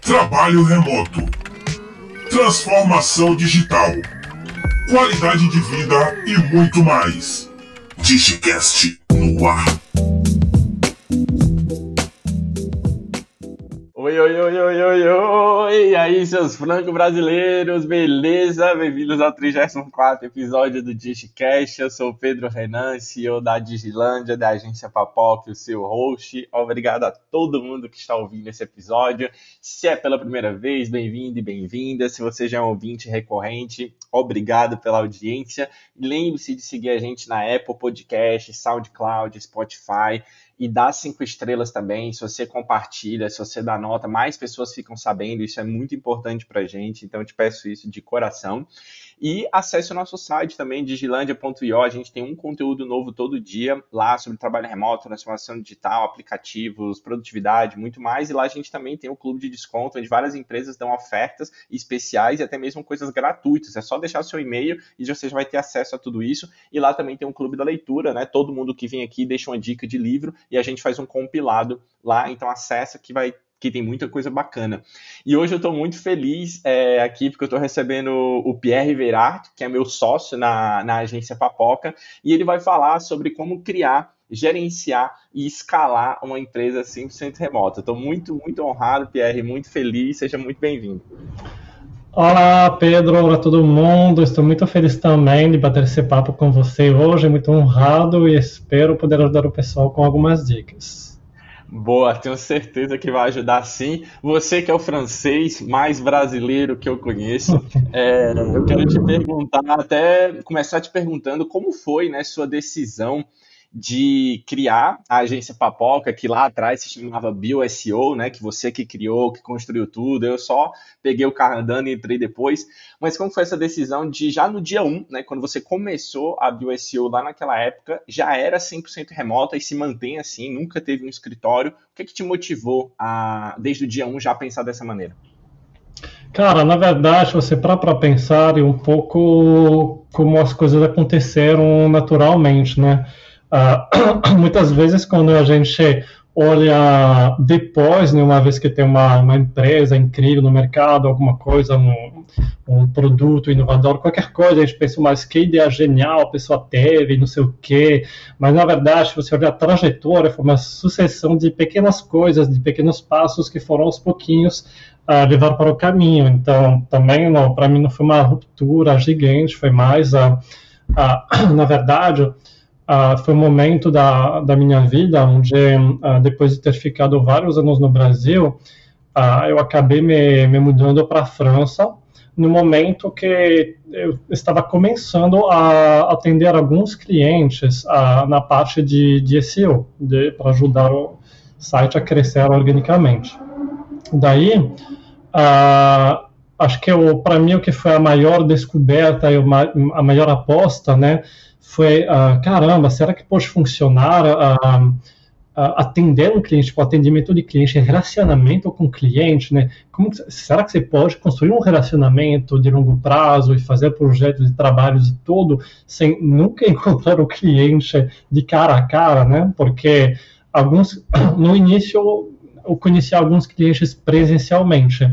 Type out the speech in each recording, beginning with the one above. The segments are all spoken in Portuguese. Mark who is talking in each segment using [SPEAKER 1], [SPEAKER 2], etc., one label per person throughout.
[SPEAKER 1] Trabalho remoto. Transformação digital. Qualidade de vida e muito mais. Digicast no ar.
[SPEAKER 2] Oi, oi, oi, oi, oi! E aí, seus franco-brasileiros, beleza? Bem-vindos ao 34 episódio do DigiCast. Eu sou o Pedro Renan, CEO da Digilândia, da agência Papoca, o seu host. Obrigado a todo mundo que está ouvindo esse episódio. Se é pela primeira vez, bem-vindo e bem-vinda. Se você já é um ouvinte recorrente, obrigado pela audiência. Lembre-se de seguir a gente na Apple Podcast, SoundCloud, Spotify e dá cinco estrelas também. Se você compartilha, se você dá nota, mais pessoas ficam sabendo. Isso é muito importante para gente. Então, eu te peço isso de coração. E acesse o nosso site também, digilandia.io. A gente tem um conteúdo novo todo dia lá sobre trabalho remoto, transformação digital, aplicativos, produtividade, muito mais. E lá a gente também tem o um clube de desconto, onde várias empresas dão ofertas especiais e até mesmo coisas gratuitas. É só deixar o seu e-mail e você já vai ter acesso a tudo isso. E lá também tem um clube da leitura, né? Todo mundo que vem aqui deixa uma dica de livro e a gente faz um compilado lá. Então acessa que vai que tem muita coisa bacana. E hoje eu estou muito feliz é, aqui, porque eu estou recebendo o Pierre Veirart, que é meu sócio na, na agência Papoca, e ele vai falar sobre como criar, gerenciar e escalar uma empresa 100% remota. Estou muito, muito honrado, Pierre, muito feliz, seja muito bem-vindo.
[SPEAKER 3] Olá, Pedro, olá todo mundo. Estou muito feliz também de bater esse papo com você hoje, muito honrado e espero poder ajudar o pessoal com algumas dicas.
[SPEAKER 2] Boa, tenho certeza que vai ajudar sim. Você que é o francês mais brasileiro que eu conheço, é, eu quero te perguntar, até começar te perguntando como foi né, sua decisão de criar a agência Papoca, que lá atrás se chamava BioSEO, né, que você que criou, que construiu tudo, eu só peguei o carro andando e entrei depois, mas como foi essa decisão de já no dia 1, né, quando você começou a BioSEO lá naquela época, já era 100% remota e se mantém assim, nunca teve um escritório, o que, que te motivou a, desde o dia 1 já pensar dessa maneira?
[SPEAKER 3] Cara, na verdade, você para para pensar um pouco como as coisas aconteceram naturalmente, né? Uh, muitas vezes, quando a gente olha depois, né, uma vez que tem uma, uma empresa incrível no mercado, alguma coisa, um, um produto inovador, qualquer coisa, a gente pensa, mas que ideia genial a pessoa teve, não sei o quê. Mas, na verdade, se você olhar a trajetória, foi uma sucessão de pequenas coisas, de pequenos passos que foram aos pouquinhos uh, levar para o caminho. Então, também, para mim, não foi uma ruptura gigante, foi mais, uh, uh, na verdade, Uh, foi um momento da, da minha vida onde, uh, depois de ter ficado vários anos no Brasil, uh, eu acabei me, me mudando para a França no momento que eu estava começando a atender alguns clientes na parte de, de SEO, para ajudar o site a crescer organicamente. Daí, acho que para mim o que foi a maior descoberta e a maior aposta, né, foi, uh, caramba, será que pode funcionar uh, uh, atender um cliente, tipo, atendimento de cliente, relacionamento com o cliente, né? Como, será que você pode construir um relacionamento de longo prazo e fazer projetos de trabalho de todo sem nunca encontrar o cliente de cara a cara, né? Porque alguns, no início, eu conheci alguns clientes presencialmente,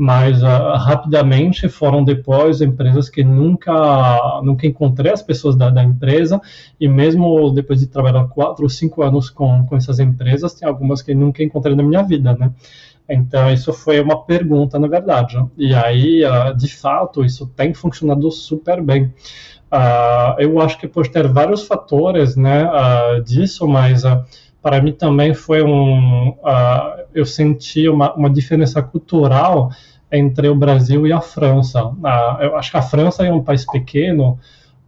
[SPEAKER 3] mas uh, rapidamente foram depois empresas que nunca nunca encontrei as pessoas da, da, empresa e mesmo depois de trabalhar quatro ou cinco anos com, com essas empresas tem algumas que nunca encontrei na minha vida, né? Então isso foi uma pergunta na verdade e aí uh, de fato isso tem funcionado super bem. Uh, eu acho que pode ter vários fatores, né, disso, mas para mim também foi um uh, eu senti uma, uma diferença cultural entre o Brasil e a França. Eu acho que a França é um país pequeno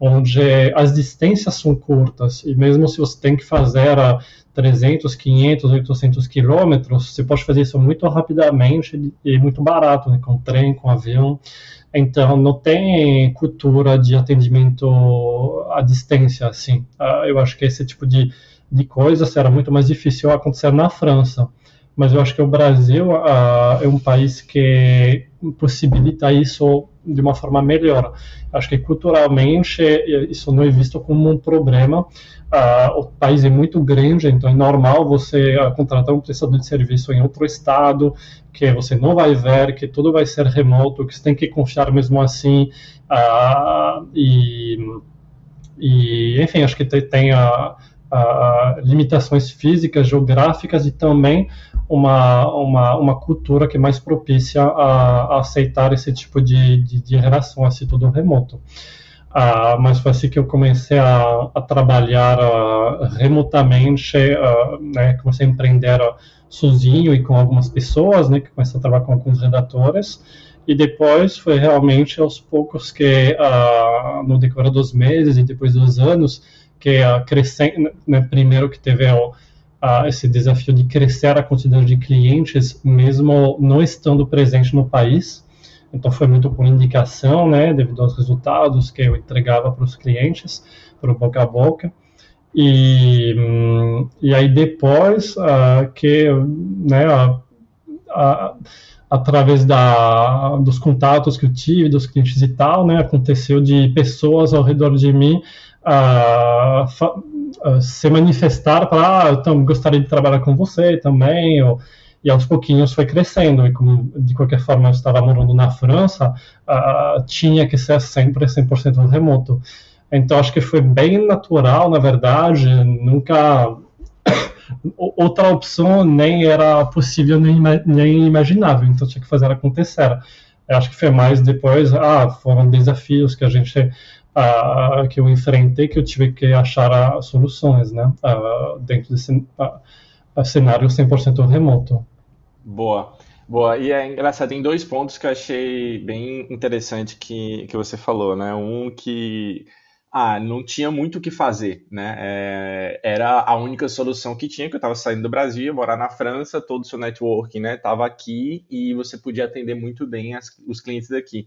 [SPEAKER 3] onde as distâncias são curtas e mesmo se você tem que fazer a 300, 500, 800 quilômetros, você pode fazer isso muito rapidamente e muito barato, né, com trem, com avião. Então, não tem cultura de atendimento à distância, assim. Uh, eu acho que esse tipo de de coisas era muito mais difícil acontecer na França. Mas eu acho que o Brasil uh, é um país que possibilita isso de uma forma melhor. Acho que culturalmente isso não é visto como um problema. Uh, o país é muito grande, então é normal você uh, contratar um prestador de serviço em outro estado, que você não vai ver, que tudo vai ser remoto, que você tem que confiar mesmo assim. E, e, enfim, acho que tem, tem limitações físicas, geográficas e também uma, uma, uma cultura que é mais propícia a, a aceitar esse tipo de, de, de relação, assim, tudo remoto. Uh, mas foi assim que eu comecei a, a trabalhar uh, remotamente, uh, né, comecei a empreender sozinho e com algumas pessoas, né, que comecei a trabalhar com alguns redatores, e depois foi realmente aos poucos que, no decorrer dos meses e depois dos anos, que uh, crescendo, né, primeiro que teve uh, esse desafio de crescer a quantidade de clientes, mesmo não estando presente no país. Então foi muito por indicação, né, devido aos resultados que eu entregava para os clientes, para o boca a boca. E, hum, e aí depois uh, que, né, através da, dos contatos que eu tive, dos clientes e tal, né, aconteceu de pessoas ao redor de mim uh, uh, se manifestar para, ah, então, gostaria de trabalhar com você também, ou, e aos pouquinhos foi crescendo, e como de qualquer forma eu estava morando na França, uh, tinha que ser sempre 100% remoto. Então acho que foi bem natural, na verdade, nunca outra opção nem era possível nem, nem imaginável, então tinha que fazer acontecer. Eu acho que foi mais depois, ah, foram desafios que a gente uh, que eu enfrentei, que eu tive que achar uh, soluções, né, uh, dentro desse cenário 100% remoto.
[SPEAKER 2] Boa. Boa, e é engraçado, tem dois pontos que eu achei bem interessante que, que você falou, né? Um que ah, não tinha muito o que fazer, né? É, era a única solução que tinha, que eu estava saindo do Brasil, ia morar na França, todo o seu networking, né, estava aqui e você podia atender muito bem as, os clientes daqui.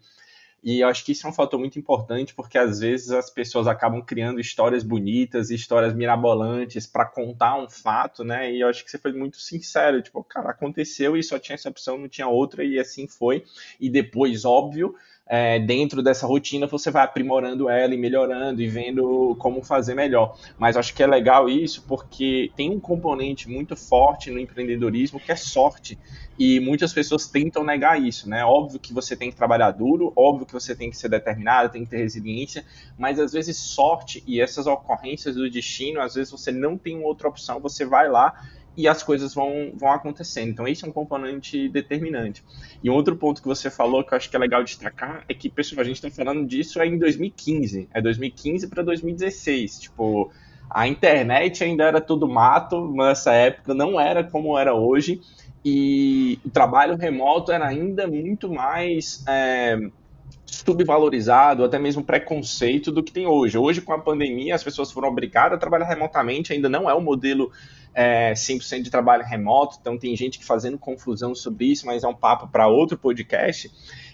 [SPEAKER 2] E eu acho que isso é um fator muito importante, porque às vezes as pessoas acabam criando histórias bonitas, histórias mirabolantes para contar um fato, né? E eu acho que você foi muito sincero, tipo, cara, aconteceu e só tinha essa opção, não tinha outra, e assim foi. E depois, óbvio, é, dentro dessa rotina você vai aprimorando ela e melhorando e vendo como fazer melhor. Mas acho que é legal isso porque tem um componente muito forte no empreendedorismo que é sorte. E muitas pessoas tentam negar isso, né? Óbvio que você tem que trabalhar duro, óbvio que você tem que ser determinado, tem que ter resiliência, mas às vezes sorte e essas ocorrências do destino, às vezes você não tem outra opção, você vai lá e as coisas vão, vão acontecendo. Então, esse é um componente determinante. E um outro ponto que você falou que eu acho que é legal destacar é que, pessoal, a gente está falando disso é em 2015. É 2015 para 2016. Tipo, a internet ainda era tudo mato, nessa época não era como era hoje. E o trabalho remoto era ainda muito mais. É, subvalorizado, até mesmo preconceito do que tem hoje. Hoje, com a pandemia, as pessoas foram obrigadas a trabalhar remotamente, ainda não é o modelo é, 100% de trabalho remoto, então tem gente que fazendo confusão sobre isso, mas é um papo para outro podcast.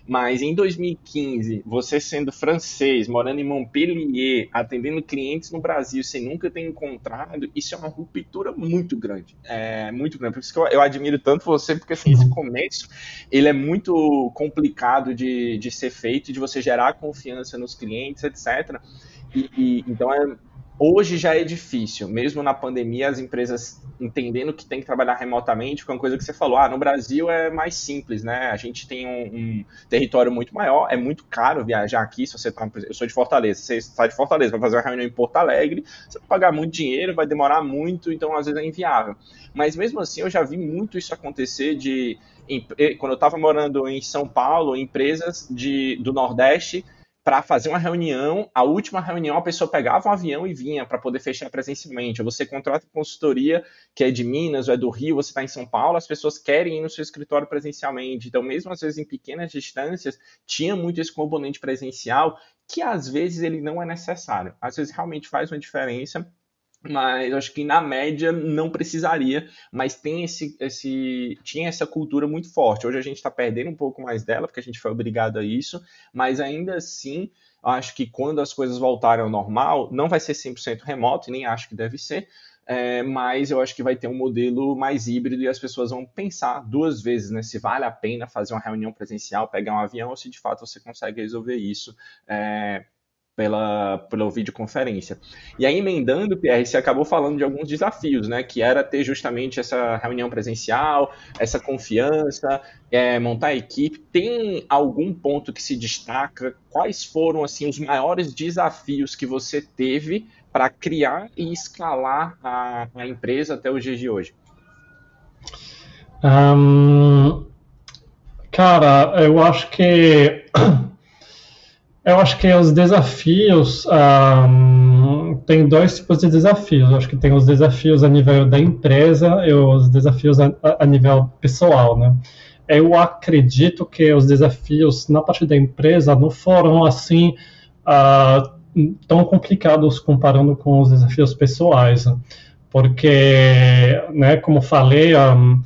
[SPEAKER 2] Mas em 2015, você sendo francês, morando em Montpellier, atendendo clientes no Brasil sem nunca ter encontrado, isso é uma ruptura muito grande. É muito grande. Por isso que eu, eu admiro tanto você, porque assim, esse começo ele é muito complicado de, de ser feito, de você gerar confiança nos clientes, etc. E, e, então é Hoje já é difícil, mesmo na pandemia, as empresas entendendo que tem que trabalhar remotamente, com uma coisa que você falou, ah, no Brasil é mais simples, né? A gente tem um, um território muito maior, é muito caro viajar aqui, se você tá, eu sou de Fortaleza, você sai de Fortaleza, vai fazer uma reunião em Porto Alegre, você vai pagar muito dinheiro, vai demorar muito, então às vezes é inviável. Mas mesmo assim, eu já vi muito isso acontecer de quando eu estava morando em São Paulo, empresas de, do Nordeste para fazer uma reunião, a última reunião a pessoa pegava um avião e vinha para poder fechar presencialmente. Você contrata consultoria que é de Minas ou é do Rio, você está em São Paulo, as pessoas querem ir no seu escritório presencialmente. Então, mesmo às vezes em pequenas distâncias, tinha muito esse componente presencial que às vezes ele não é necessário. Às vezes realmente faz uma diferença mas acho que na média não precisaria, mas tem esse, esse tinha essa cultura muito forte. Hoje a gente está perdendo um pouco mais dela, porque a gente foi obrigado a isso, mas ainda assim, acho que quando as coisas voltarem ao normal, não vai ser 100% remoto, e nem acho que deve ser, é, mas eu acho que vai ter um modelo mais híbrido e as pessoas vão pensar duas vezes, né? Se vale a pena fazer uma reunião presencial, pegar um avião, ou se de fato você consegue resolver isso é, pela, pela videoconferência. E aí, emendando, Pierre, você acabou falando de alguns desafios, né? Que era ter justamente essa reunião presencial, essa confiança, é, montar a equipe. Tem algum ponto que se destaca? Quais foram, assim, os maiores desafios que você teve para criar e escalar a, a, empresa até os dias de hoje?
[SPEAKER 3] Um, cara, eu acho que eu acho que os desafios um, tem dois tipos de desafios. Eu acho que tem os desafios a nível da empresa e os desafios a, a nível pessoal, né? Eu acredito que os desafios na parte da empresa não foram assim uh, tão complicados comparando com os desafios pessoais, porque, né, como falei, um,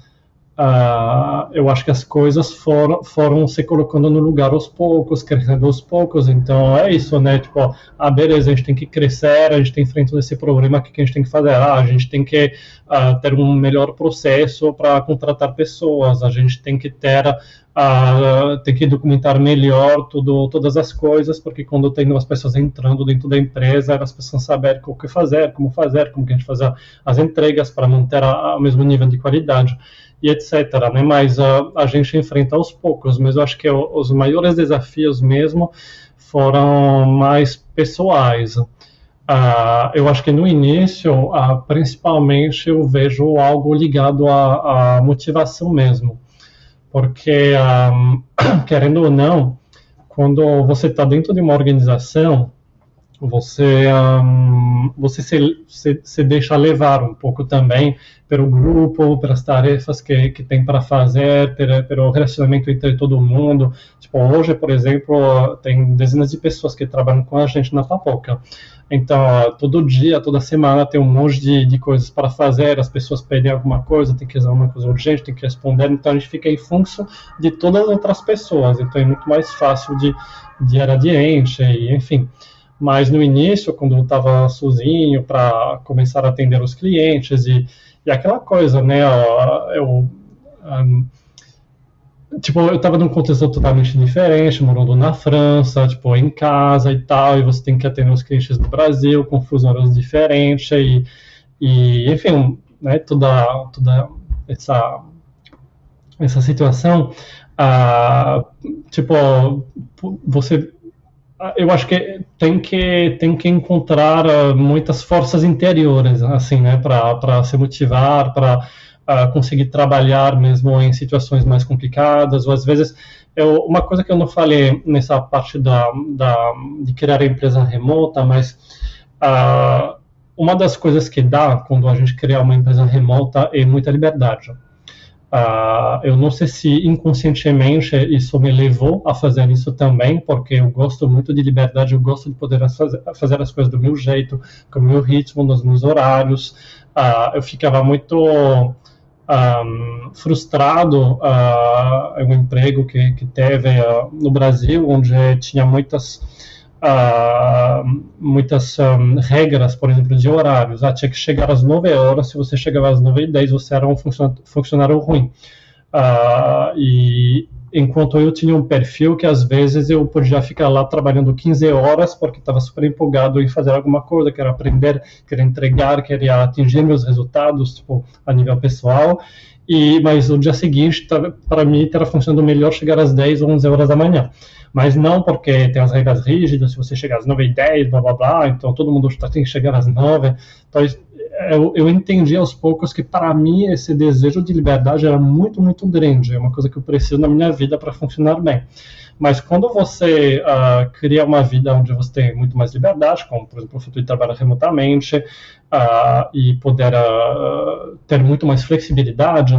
[SPEAKER 3] Uh, eu acho que as coisas foram, foram se colocando no lugar aos poucos, crescendo aos poucos. Então é isso, né? Tipo, ah, beleza, a gente tem que crescer, a gente tem frente a esse problema, o que a gente tem que fazer? Ah, a gente tem que uh, ter um melhor processo para contratar pessoas, a gente tem que ter, uh, tem que documentar melhor tudo, todas as coisas, porque quando tem umas pessoas entrando dentro da empresa, elas precisam saber o que fazer, como fazer, como que a gente faz as entregas para manter o mesmo nível de qualidade e etc. Né? Mas uh, a gente enfrenta aos poucos, mas eu acho que os maiores desafios mesmo foram mais pessoais. Uh, eu acho que no início, uh, principalmente, eu vejo algo ligado à, à motivação mesmo. Porque, um, querendo ou não, quando você está dentro de uma organização, você um, você se, se, se, deixa levar um pouco também pelo grupo, pelas tarefas que, que tem para fazer, pelo, relacionamento entre todo mundo. Tipo, hoje, por exemplo, tem dezenas de pessoas que trabalham com a gente na Papoca. Então, todo dia, toda semana tem um monte de, de coisas para fazer, as pessoas pedem alguma coisa, tem que fazer uma coisa urgente, tem que responder, então a gente fica em função de todas as outras pessoas, então é muito mais fácil de, de ir adiante, e, enfim mas no início, quando eu estava sozinho para começar a atender os clientes e, e aquela coisa, né, eu um, tipo, eu estava num contexto totalmente diferente, morando na França, tipo, em casa e tal, e você tem que atender os clientes do Brasil com fuso diferentes e, e enfim, né, toda, toda essa essa situação, uh, tipo, você ah, eu acho que tem que tem que encontrar uh, muitas forças interiores assim né para se motivar para uh, conseguir trabalhar mesmo em situações mais complicadas ou às vezes eu, uma coisa que eu não falei nessa parte da, da de criar empresa remota mas uh, uma das coisas que dá quando a gente cria uma empresa remota é muita liberdade Uh, eu não sei se inconscientemente isso me levou a fazer isso também, porque eu gosto muito de liberdade, eu gosto de poder fazer, fazer as coisas do meu jeito, com o meu ritmo, nos meus horários. Uh, eu ficava muito um, frustrado uh, em um emprego que, que teve no Brasil, onde tinha muitas uh, muitas um, regras, por exemplo, de horários. Ah, tinha que chegar às 9 horas, se você chegava às 9 e 10, você era um funcionário ruim. Uh, e enquanto eu tinha um perfil que às vezes eu podia ficar lá trabalhando 15 horas porque estava super empolgado em fazer alguma coisa, queria aprender, queria entregar, queria atingir meus resultados tipo, a nível pessoal. E, mas o dia seguinte, para mim, estava funcionando melhor chegar às 10 ou 11 horas da manhã mas não porque tem as regras rígidas, se você chegar às 9 e 10, blá blá blá, então todo mundo tem que chegar às 9. Então, eu, eu entendi aos poucos que para mim esse desejo de liberdade era muito, muito grande, é uma coisa que eu preciso na minha vida para funcionar bem. Mas quando você uh, cria uma vida onde você tem muito mais liberdade, como por exemplo o fato de trabalhar remotamente uh, e poder uh, ter muito mais flexibilidade,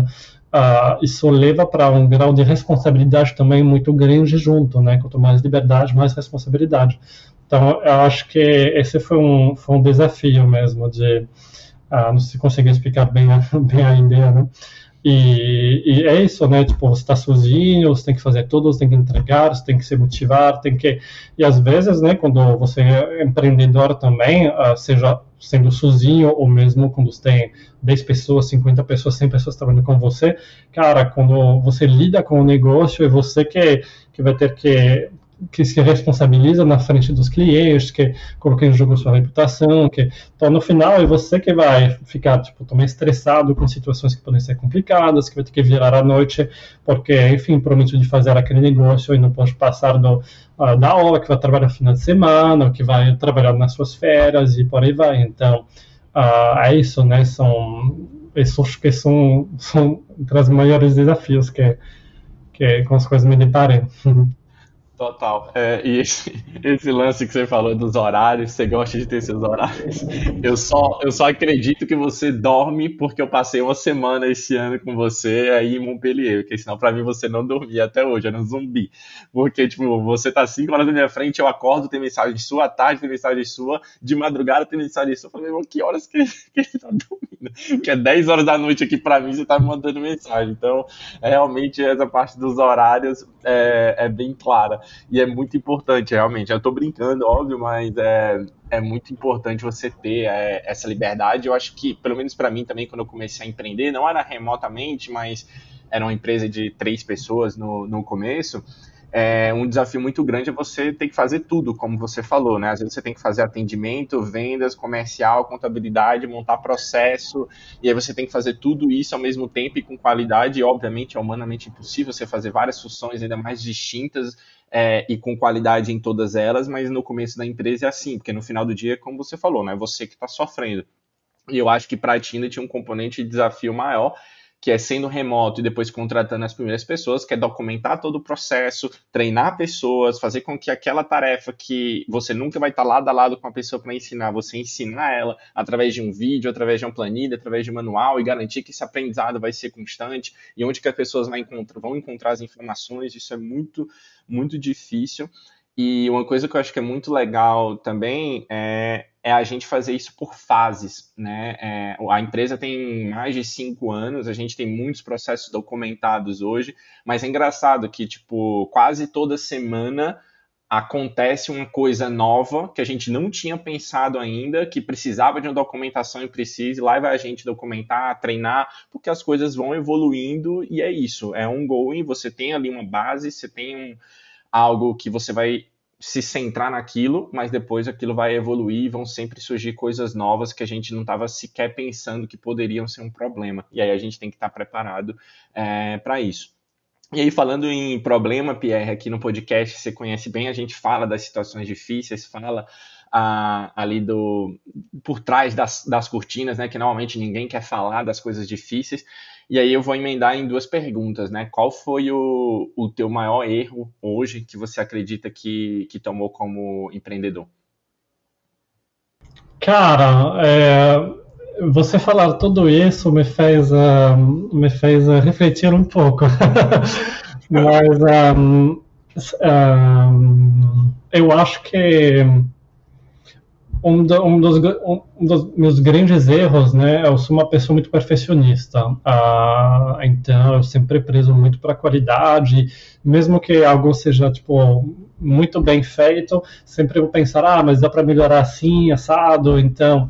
[SPEAKER 3] Uh, isso leva para um grau de responsabilidade também muito grande junto, né? Quanto mais liberdade, mais responsabilidade. Então, eu acho que esse foi um, foi um desafio mesmo de, uh, não se consegui explicar bem, bem a ideia, né? E, e, é isso, né? Tipo, você está sozinho, você tem que fazer tudo, você tem que entregar, você tem que se motivar, tem que. E às vezes, né, quando você é empreendedor também, uh, seja sendo sozinho ou mesmo quando você tem 10 pessoas, 50 pessoas, 100 pessoas trabalhando com você, cara, quando você lida com o negócio, é você que, que vai ter que que se responsabiliza na frente dos clientes, que coloca em jogo sua reputação, que então no final é você que vai ficar tipo também estressado com situações que podem ser complicadas, que vai ter que virar à noite, porque enfim promete de fazer aquele negócio e não pode passar do, uh, da hora que vai trabalhar no final de semana, que vai trabalhar nas suas férias e por aí vai. Então uh, é isso, né? São esses que são são entre os maiores desafios que que com as coisas me deparei.
[SPEAKER 2] Total. É, e esse, esse, lance que você falou dos horários, você gosta de ter seus horários. Eu só, eu só acredito que você dorme porque eu passei uma semana esse ano com você aí em Montpellier, porque senão pra mim você não dormia até hoje, era um zumbi. Porque, tipo, você tá cinco horas na minha frente, eu acordo, tem mensagem sua, à tarde tem mensagem sua, de madrugada tem mensagem sua. Eu falei, meu, que horas que, que ele tá dormindo? Porque é 10 horas da noite aqui pra mim, você tá me mandando mensagem. Então, realmente, essa parte dos horários é, é bem clara. E é muito importante, realmente. Eu tô brincando, óbvio, mas é, é muito importante você ter é, essa liberdade. Eu acho que, pelo menos para mim também, quando eu comecei a empreender, não era remotamente, mas era uma empresa de três pessoas no, no começo é, um desafio muito grande é você ter que fazer tudo, como você falou, né? Às vezes você tem que fazer atendimento, vendas, comercial, contabilidade, montar processo, e aí você tem que fazer tudo isso ao mesmo tempo e com qualidade, e obviamente é humanamente impossível você fazer várias funções ainda mais distintas é, e com qualidade em todas elas, mas no começo da empresa é assim, porque no final do dia, como você falou, né? É você que está sofrendo. E eu acho que para a Tina tinha um componente de desafio maior, que é sendo remoto e depois contratando as primeiras pessoas, que é documentar todo o processo, treinar pessoas, fazer com que aquela tarefa que você nunca vai estar lado a lado com a pessoa para ensinar, você ensinar ela através de um vídeo, através de uma planilha, através de um manual e garantir que esse aprendizado vai ser constante e onde que as pessoas encontrar, vão encontrar as informações, isso é muito, muito difícil. E uma coisa que eu acho que é muito legal também é, é a gente fazer isso por fases, né? É, a empresa tem mais de cinco anos, a gente tem muitos processos documentados hoje, mas é engraçado que, tipo, quase toda semana acontece uma coisa nova que a gente não tinha pensado ainda, que precisava de uma documentação e precisa, e lá vai a gente documentar, treinar, porque as coisas vão evoluindo e é isso, é um going, você tem ali uma base, você tem um algo que você vai se centrar naquilo, mas depois aquilo vai evoluir e vão sempre surgir coisas novas que a gente não estava sequer pensando que poderiam ser um problema. E aí a gente tem que estar tá preparado é, para isso. E aí, falando em problema, Pierre, aqui no podcast, você conhece bem, a gente fala das situações difíceis, fala ah, ali do por trás das, das cortinas, né? Que normalmente ninguém quer falar das coisas difíceis. E aí eu vou emendar em duas perguntas, né? Qual foi o, o teu maior erro hoje que você acredita que, que tomou como empreendedor?
[SPEAKER 3] Cara, é, você falar tudo isso me fez, uh, me fez uh, refletir um pouco. Mas um, um, eu acho que um, do, um, dos, um, dos, meus grandes erros, né? Eu sou uma pessoa muito perfeccionista, ah, então eu sempre prezo muito para a qualidade, mesmo que algo seja tipo muito bem feito, sempre vou pensar, ah, mas dá para melhorar assim, assado, então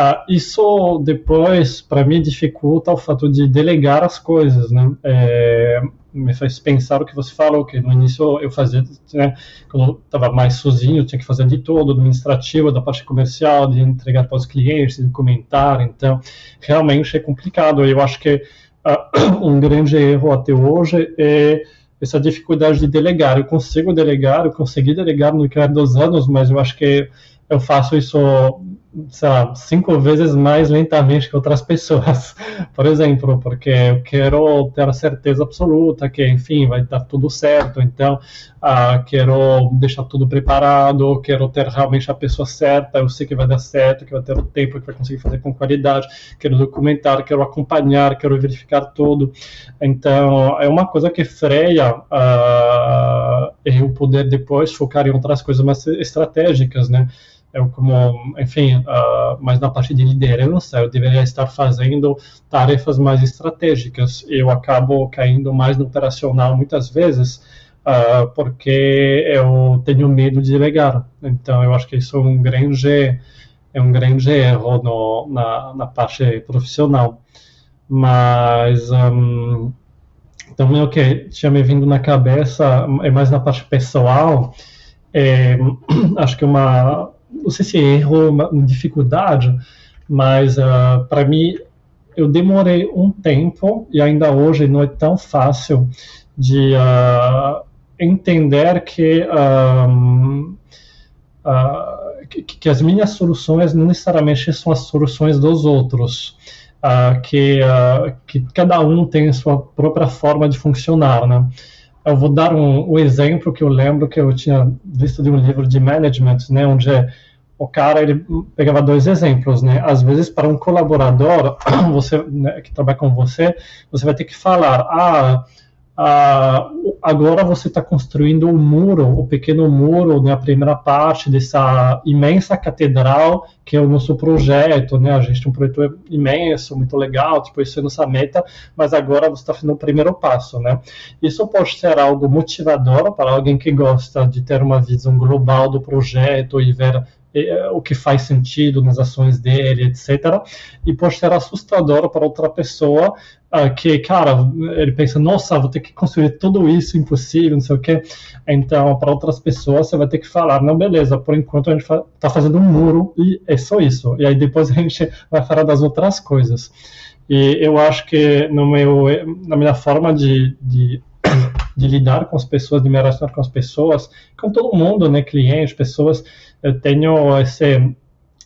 [SPEAKER 3] ah, isso depois para mim dificulta o fato de delegar as coisas, né? É, me faz pensar o que você falou, que no início eu fazia, né, quando eu estava mais sozinho, eu tinha que fazer de todo, administrativo, da parte comercial, de entregar para os clientes, de comentar, então realmente é complicado. Eu acho que uh, um grande erro até hoje é essa dificuldade de delegar. Eu consigo delegar, eu consegui delegar no decorrer dos anos, mas eu acho que eu faço isso sei lá, cinco vezes mais lentamente que outras pessoas, por exemplo, porque eu quero ter a certeza absoluta que, enfim, vai dar tudo certo, então uh, quero deixar tudo preparado, quero ter realmente a pessoa certa, eu sei que vai dar certo, que vai ter o tempo, que vai conseguir fazer com qualidade, quero documentar, quero acompanhar, quero verificar tudo, então é uma coisa que freia uh, eu poder depois focar em outras coisas mais estratégicas, né? Eu como, enfim, uh, mais na parte de liderança, eu deveria estar fazendo tarefas mais estratégicas. Eu acabo caindo mais no operacional muitas vezes, uh, porque eu tenho medo de delegar. Então, eu acho que isso é um grande, é um grande erro no, na, na parte profissional. Mas, um, o que tinha me vindo na cabeça é mais na parte pessoal, é, acho que uma não sei se erro, dificuldade, mas uh, ah, para mim eu demorei um tempo e ainda hoje não é tão fácil de uh, entender que, um, uh, que, que, as minhas soluções não necessariamente são as soluções dos outros. Que, que cada um tem sua própria forma de funcionar, né? Eu vou dar um, um exemplo que eu lembro que eu tinha visto de um livro de management, né, onde o cara ele pegava dois exemplos, né? Às vezes para um colaborador, você né, que trabalha com você, você vai ter que falar, ah, ah agora você está construindo um muro, o um pequeno muro, né, a primeira parte dessa imensa catedral que é o nosso projeto, né? A gente tem um projeto imenso, muito legal, tipo isso é nossa meta, mas agora você está fazendo o primeiro passo, né? Isso pode ser algo motivador para alguém que gosta de ter uma visão global do projeto e ver é, o que faz sentido nas ações dele, etc. E pode ser assustador para outra pessoa que, cara, ele pensa, nossa, vou ter que construir tudo isso, impossível, não sei o quê. Então, para outras pessoas, você vai ter que falar, não, beleza, por enquanto a gente está fazendo um muro e é só isso. E aí depois a gente vai falar das outras coisas. E eu acho que no meu, na minha forma de, de de lidar com as pessoas, de me relacionar com as pessoas, com todo mundo, né, clientes, pessoas, eu tenho esse,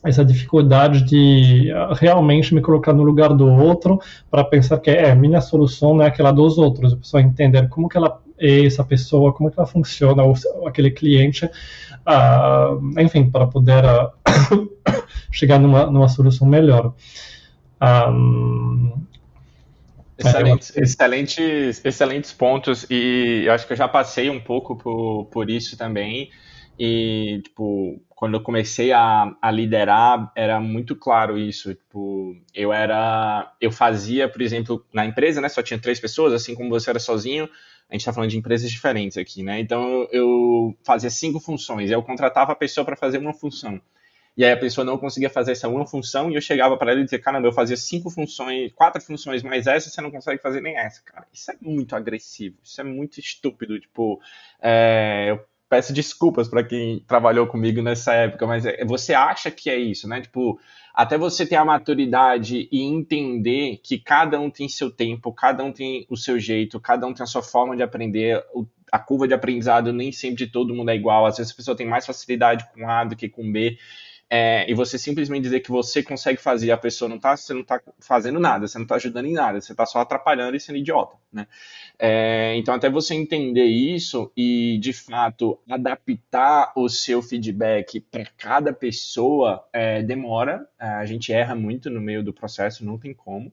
[SPEAKER 3] essa dificuldade de ah, realmente me colocar no lugar do outro para pensar que é minha solução não é aquela dos outros, a pessoa entender como que ela é essa pessoa, como que ela funciona, ou aquele cliente, uh, enfim, para poder uh, chegar numa, numa solução melhor. Um,
[SPEAKER 2] Excelentes, excelentes, excelentes pontos. E eu acho que eu já passei um pouco por, por isso também e, tipo, quando eu comecei a, a liderar, era muito claro isso, tipo, eu era, eu fazia, por exemplo, na empresa, né, só tinha três pessoas, assim como você era sozinho, a gente está falando de empresas diferentes aqui, né, então eu fazia cinco funções, eu contratava a pessoa para fazer uma função, e aí a pessoa não conseguia fazer essa uma função e eu chegava para ela e dizia, caramba, eu fazia cinco funções, quatro funções mais essa, você não consegue fazer nem essa, cara. Isso é muito agressivo, isso é muito estúpido. Tipo, é, eu peço desculpas para quem trabalhou comigo nessa época, mas é, você acha que é isso, né? Tipo, até você ter a maturidade e entender que cada um tem seu tempo, cada um tem o seu jeito, cada um tem a sua forma de aprender, a curva de aprendizado nem sempre todo mundo é igual, às vezes a pessoa tem mais facilidade com A do que com B é, e você simplesmente dizer que você consegue fazer a pessoa não tá, você não está fazendo nada, você não está ajudando em nada, você está só atrapalhando e sendo idiota, né? É, então, até você entender isso e, de fato, adaptar o seu feedback para cada pessoa é, demora, é, a gente erra muito no meio do processo, não tem como,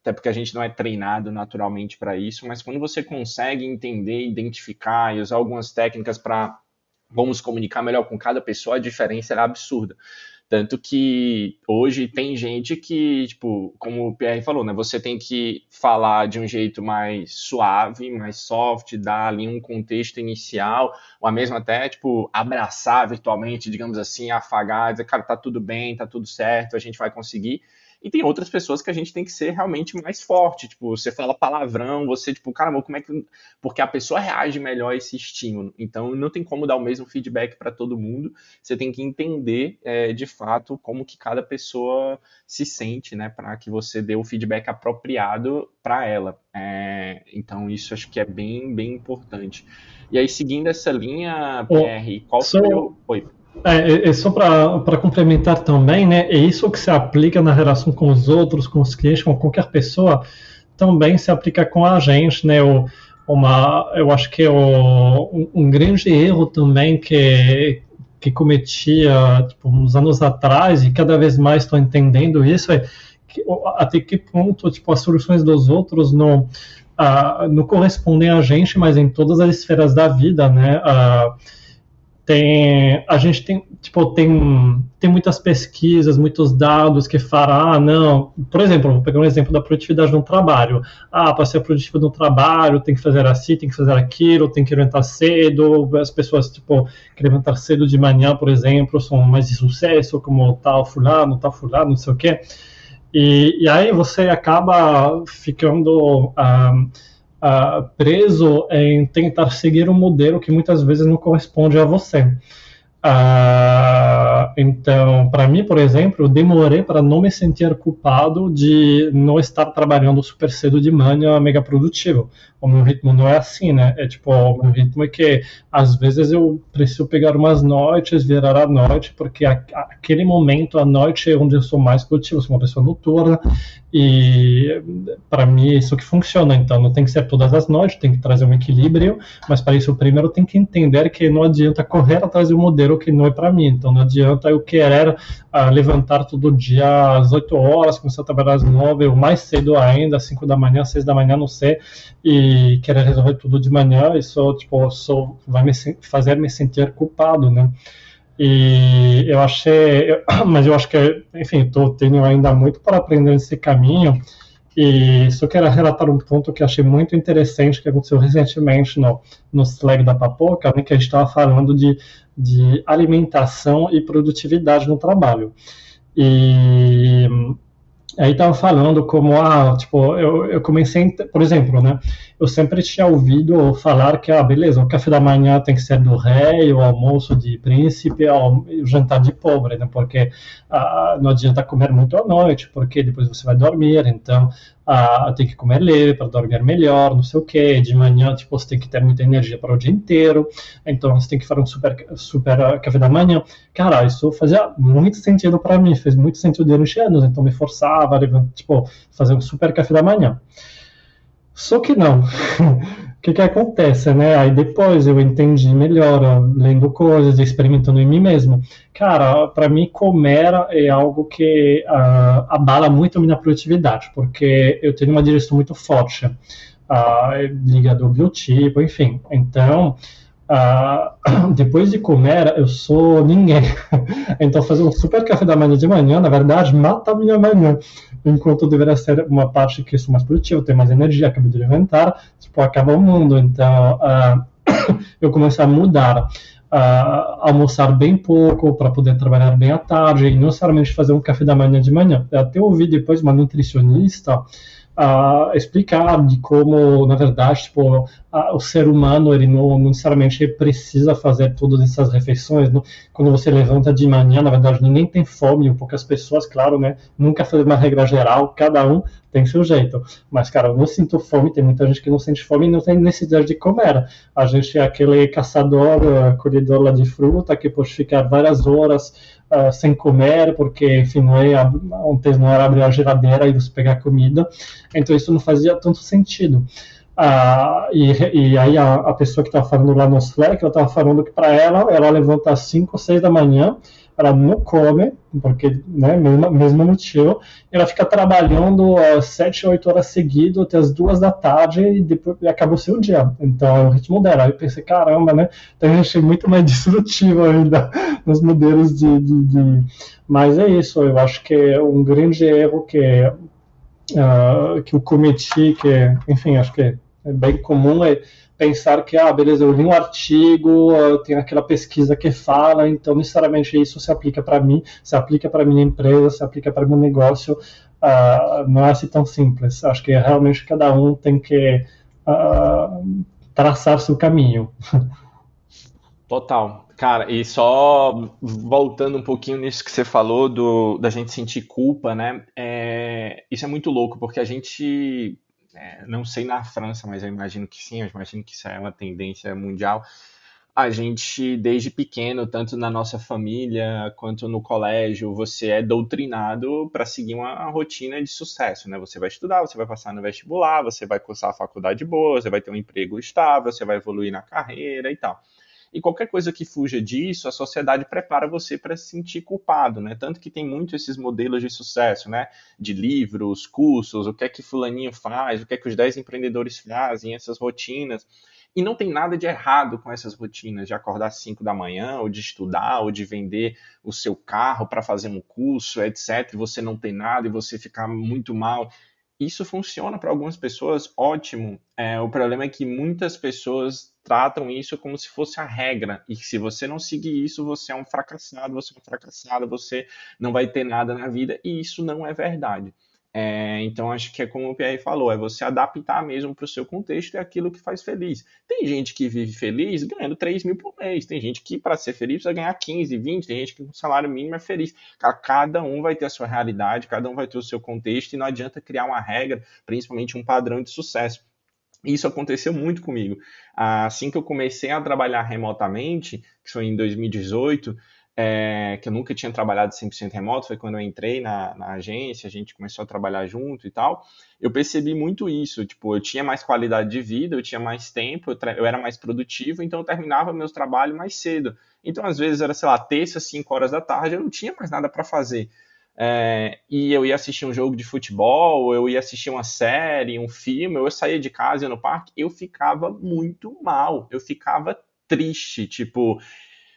[SPEAKER 2] até porque a gente não é treinado naturalmente para isso, mas quando você consegue entender, identificar e usar algumas técnicas para vamos comunicar melhor com cada pessoa, a diferença era absurda. Tanto que hoje tem gente que, tipo, como o Pierre falou, né? Você tem que falar de um jeito mais suave, mais soft, dar ali um contexto inicial, ou mesmo até, tipo, abraçar virtualmente, digamos assim, afagar, dizer, cara, tá tudo bem, tá tudo certo, a gente vai conseguir. E tem outras pessoas que a gente tem que ser realmente mais forte. Tipo, você fala palavrão, você, tipo, caramba, como é que. Porque a pessoa reage melhor a esse estímulo. Então, não tem como dar o mesmo feedback para todo mundo. Você tem que entender, é, de fato, como que cada pessoa se sente, né? Para que você dê o feedback apropriado para ela. É, então, isso acho que é bem, bem importante. E aí, seguindo essa linha, PR, qual foi o. Oi.
[SPEAKER 3] É, é, é só para complementar também, né? É isso que se aplica na relação com os outros, com os clientes, com qualquer pessoa, também se aplica com a gente, né? O, uma, eu acho que é o, um, um, grande erro também que que cometia tipo, uns anos atrás e cada vez mais estou entendendo isso é que, até que ponto tipo as soluções dos outros não uh, não correspondem a gente, mas em todas as esferas da vida, né? Uh, tem, a gente tem, tipo, tem, tem muitas pesquisas, muitos dados que falam, ah, não, por exemplo, vou pegar um exemplo da produtividade no trabalho. Ah, para ser produtivo no trabalho, tem que fazer assim, tem que fazer aquilo, tem que levantar cedo, as pessoas, tipo, que levantar cedo de manhã, por exemplo, são mais de sucesso, como tal fulano, tal fulano, não sei o quê. E, e aí você acaba ficando... Um, uh, preso em tentar seguir um modelo que muitas vezes não corresponde a você. Uh, então, para mim, por exemplo, eu demorei para não me sentir culpado de não estar trabalhando super cedo de manhã mega produtivo. O meu ritmo não é assim, né? É tipo, o meu ritmo é que às vezes eu preciso pegar umas noites, virar a noite, porque a, aquele momento, a noite é onde eu sou mais produtivo, sou uma pessoa noturna e para mim é isso que funciona. Então, não tem que ser todas as noites, tem que trazer um equilíbrio, mas para isso, primeiro tem que entender que não adianta correr atrás de um modelo que não é para mim. Então, não adianta eu querer uh, levantar todo dia às 8 horas, começar a trabalhar às 9 ou mais cedo ainda, às 5 da manhã, 6 da manhã, não sei, e querer resolver tudo de manhã, isso tipo, só vai me fazer me sentir culpado, né? E eu achei, mas eu acho que, enfim, estou tendo ainda muito para aprender nesse caminho. E só quero relatar um ponto que achei muito interessante que aconteceu recentemente no, no Slack da Papoca, né, que a gente estava falando de, de alimentação e produtividade no trabalho. E Aí estava falando como, ah, tipo, eu, eu comecei, por exemplo, né, eu sempre tinha ouvido falar que, ah, beleza, o café da manhã tem que ser do rei, o almoço de príncipe, o jantar de pobre, né, porque ah, não adianta comer muito à noite, porque depois você vai dormir, então ah, tem que comer leve para dormir melhor, não sei o que. De manhã, tipo, você tem que ter muita energia para o dia inteiro. Então, você tem que fazer um super, super uh, café da manhã. Cara, isso fazia muito sentido para mim, fez muito sentido durante anos. Então, me forçava tipo, fazer um super café da manhã. Só que não. que, que acontece, né? Aí depois eu entendi melhor, lendo coisas, experimentando em mim mesmo. Cara, para mim comer é algo que uh, abala muito a minha produtividade, porque eu tenho uma digestão muito forte, uh, ligado ao biotipo, enfim. Então, Uh, depois de comer, eu sou ninguém. então, fazer um super café da manhã de manhã, na verdade, mata a minha manhã. Enquanto deveria ser uma parte que sou mais produtiva, tenho mais energia, acabei de levantar, tipo, acaba o mundo. Então, uh, eu comecei a mudar. Uh, almoçar bem pouco para poder trabalhar bem à tarde e não necessariamente fazer um café da manhã de manhã. Eu até ouvi depois uma nutricionista uh, explicar de como, na verdade, tipo, uh, o ser humano ele não, não, necessariamente precisa fazer todas essas refeições. Não? Quando você levanta de manhã, na verdade, ninguém tem fome, poucas pessoas, claro, né? Nunca fazer uma regra geral, cada um tem seu jeito. Mas, cara, eu não sinto fome, tem muita gente que não sente fome e não tem necessidade de comer. A gente é aquele caçador, colhedor lá de fruta que pode ficar várias horas uh, sem comer, porque, enfim, não é, ontem não era abrir a geladeira e você pegar comida, então isso não fazia tanto sentido. Uh, e, e, aí a, a pessoa que estava falando lá no Slack, ela estava falando que para ela, ela levanta às 5 ou 6 da manhã, ela não come, porque, né, mesmo, mesmo motivo, ela fica trabalhando uh, 7, 8 horas seguidas até as 2 da tarde e depois e acabou o seu dia. Então, é o ritmo dela. Aí eu pensei, caramba, né, então eu achei muito mais destrutivo ainda nos modelos de, de, de... Mas é isso, eu acho que é um grande erro que, uh, que eu cometi, que, enfim, acho que é bem comum, é pensar que, ah, beleza, eu li um artigo, tem aquela pesquisa que fala, então necessariamente isso se aplica para mim, se aplica para minha empresa, se aplica para meu negócio, uh, não é assim tão simples. Acho que realmente cada um tem que uh, traçar seu caminho.
[SPEAKER 2] Total. Cara, e só voltando um pouquinho nisso que você falou do, da gente sentir culpa, né? É, isso é muito louco, porque a gente é, não sei na França, mas eu imagino que sim, eu imagino que isso é uma tendência mundial. A gente, desde pequeno, tanto na nossa família quanto no colégio, você é doutrinado para seguir uma rotina de sucesso, né? Você vai estudar, você vai passar no vestibular, você vai cursar a faculdade boa, você vai ter um emprego estável, você vai evoluir na carreira e tal. E qualquer coisa que fuja disso, a sociedade prepara você para se sentir culpado, né? Tanto que tem muito esses modelos de sucesso, né? De livros, cursos, o que é que fulaninho faz, o que é que os 10 empreendedores fazem, essas rotinas. E não tem nada de errado com essas rotinas de acordar às 5 da manhã, ou de estudar, ou de vender o seu carro para fazer um curso, etc. E você não tem nada e você ficar muito mal. Isso funciona para algumas pessoas, ótimo. É, o problema é que muitas pessoas tratam isso como se fosse a regra. E se você não seguir isso, você é um fracassado, você é um fracassado, você não vai ter nada na vida. E isso não é verdade. É, então, acho que é como o Pierre falou, é você adaptar mesmo para o seu contexto e aquilo que faz feliz. Tem gente que vive feliz ganhando 3 mil por mês, tem gente que, para ser feliz, precisa ganhar 15, 20, tem gente que com salário mínimo é feliz. Cada um vai ter a sua realidade, cada um vai ter o seu contexto e não adianta criar uma regra, principalmente um padrão de sucesso. Isso aconteceu muito comigo. Assim que eu comecei a trabalhar remotamente, que foi em 2018, é, que eu nunca tinha trabalhado 100% remoto, foi quando eu entrei na, na, agência, a gente começou a trabalhar junto e tal, eu percebi muito isso, tipo, eu tinha mais qualidade de vida, eu tinha mais tempo, eu, eu era mais produtivo, então eu terminava meus trabalhos mais cedo. Então, às vezes, era, sei lá, terça, 5 horas da tarde, eu não tinha mais nada para fazer. É, e eu ia assistir um jogo de futebol, eu ia assistir uma série, um filme, eu saía de casa, ia no parque, eu ficava muito mal, eu ficava triste, tipo,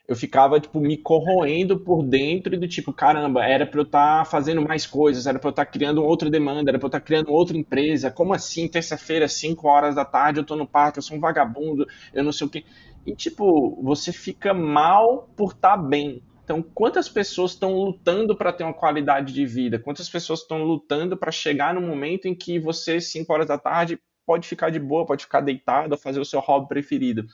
[SPEAKER 2] eu ficava, tipo, me corroendo por dentro do tipo, caramba, era para eu estar tá fazendo mais coisas, era para eu estar tá criando outra demanda, era para eu estar tá criando outra empresa. Como assim, terça-feira, 5 horas da tarde, eu tô no parque, eu sou um vagabundo, eu não sei o quê. E, tipo, você fica mal por estar tá bem. Então, quantas pessoas estão lutando para ter uma qualidade de vida? Quantas pessoas estão lutando para chegar no momento em que você, 5 horas da tarde, pode ficar de boa, pode ficar deitado, fazer o seu hobby preferido?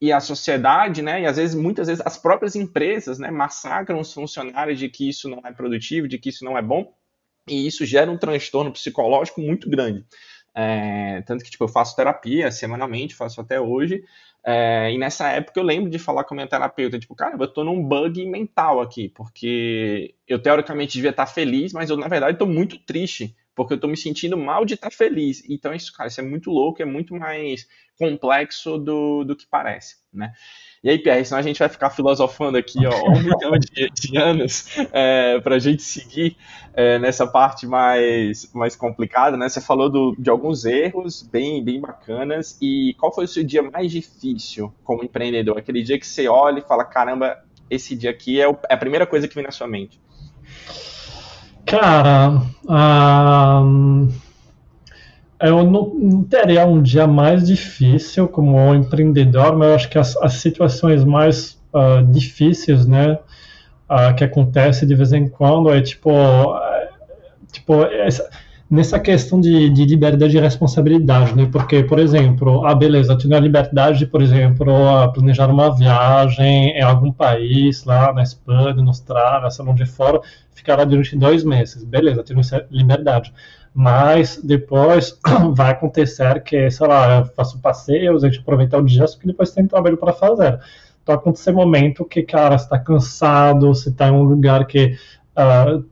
[SPEAKER 2] e a sociedade, né, e às vezes, muitas vezes, as próprias empresas, né, massacram os funcionários de que isso não é produtivo, de que isso não é bom, e isso gera um transtorno psicológico muito grande. É, tanto que tipo, eu faço terapia semanalmente, faço até hoje, é, e nessa época eu lembro de falar com a minha terapeuta, tipo, cara, eu tô num bug mental aqui, porque eu teoricamente devia estar feliz, mas eu na verdade estou muito triste, porque eu estou me sentindo mal de estar feliz. Então isso, cara, isso é muito louco, é muito mais complexo do, do que parece, né? E aí, Pierre, senão a gente vai ficar filosofando aqui ó, um milhão de, de anos é, para a gente seguir é, nessa parte mais, mais complicada, né? Você falou do, de alguns erros bem, bem bacanas. E qual foi o seu dia mais difícil como empreendedor? Aquele dia que você olha e fala, caramba, esse dia aqui é, o, é a primeira coisa que vem na sua mente.
[SPEAKER 3] Cara, um eu não, teria um dia mais difícil como empreendedor, mas eu acho que as, as situações mais uh, difíceis, né, uh, que acontecem de vez em quando é tipo, uh, tipo essa, nessa questão de, de, liberdade e responsabilidade, né? Porque, por exemplo, ah, beleza, tenho a liberdade, por exemplo, a planejar uma viagem em algum país, lá na Espanha, na Austrália, sei onde for, ficar lá durante dois meses, beleza, tenho essa liberdade mas depois vai acontecer que, sei lá, eu faço passeios, a gente aproveita o dia, só que depois tem trabalho para fazer. Então acontecer momento que, cara, você está cansado, você está em um lugar que uh,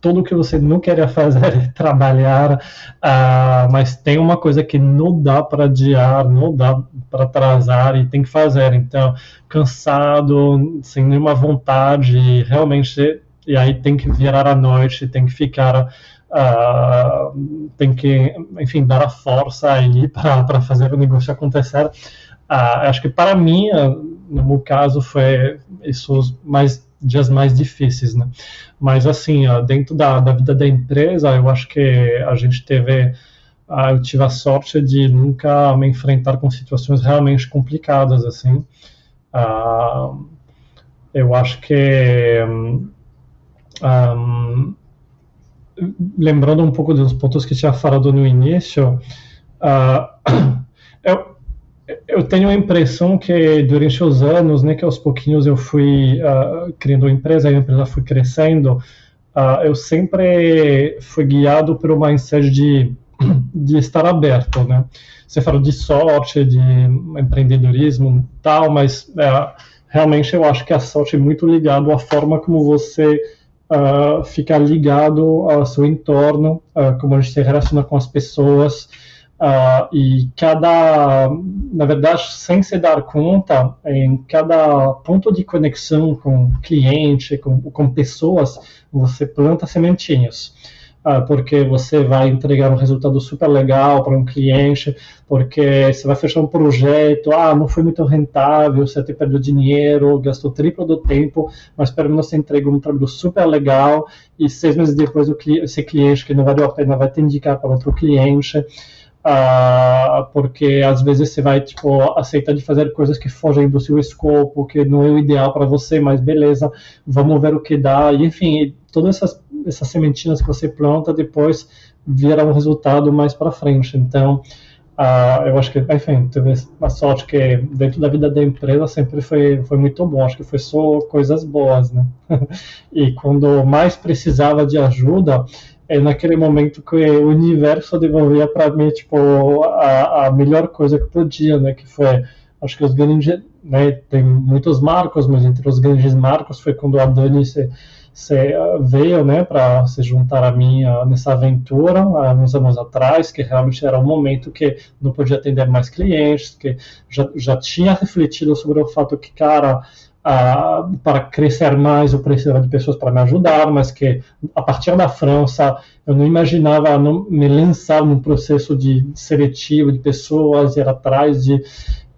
[SPEAKER 3] tudo que você não queria fazer é trabalhar, uh, mas tem uma coisa que não dá para adiar, não dá para atrasar e tem que fazer. Então, cansado, sem nenhuma vontade, realmente, e aí tem que virar à noite, tem que ficar uh, tem que, enfim, dar a força aí para fazer o negócio acontecer. Acho que para mim, no meu caso, foi esses mais dias mais difíceis, né? Mas assim, dentro da, da vida da empresa, eu acho que a gente teve eu tive a sorte de nunca me enfrentar com situações realmente complicadas assim. Uh, eu acho que um, um, lembrando um pouco dos pontos que tinha falado no início, uh, eu, eu tenho a impressão que durante os anos, né, que aos pouquinhos eu fui uh, criando a empresa, a empresa foi crescendo, uh, eu sempre fui guiado por uma mindset de, de estar aberto, né? Você falou de sorte, de empreendedorismo tal, mas uh, realmente eu acho que a sorte é muito ligado à forma como você uh, ficar ligado ao seu entorno, como a gente se relaciona com as pessoas, uh, e cada, na verdade, sem se dar conta, em cada ponto de conexão com cliente, com, com pessoas, você planta sementinhas. uh, porque você vai entregar um resultado super legal para um cliente, porque você vai fechar um projeto, ah, não foi muito rentável, você até perdeu dinheiro, gastou triplo do tempo, mas pelo menos você entregou um trabalho super legal e seis meses depois esse cliente que não valeu a pena vai te indicar para outro cliente. Uh, porque às vezes você vai tipo aceitar de fazer coisas que fogem do seu escopo, que não é o ideal para você, mas beleza, vamos ver o que dá. E, enfim, todas essas, essas sementinhas que você planta depois viram um resultado mais para frente. Então, uh, eu acho que, enfim, teve a sorte que dentro da vida da empresa sempre foi, foi muito bom. Acho que foi só coisas boas, né? e quando mais precisava de ajuda é naquele momento que o universo devolvia para mim tipo a, a melhor coisa que podia, né? Que foi, acho que os grandes, né? Tem muitos marcos, mas entre os grandes marcos foi quando a Dani se, se veio, né? Para se juntar a mim nessa aventura há uns anos atrás, que realmente era um momento que não podia atender mais clientes, que já, já tinha refletido sobre o fato que cara Para crescer mais, eu precisava de pessoas para me ajudar, mas que a partir da França eu não imaginava não me lançar num processo de seletivo de pessoas, ir atrás de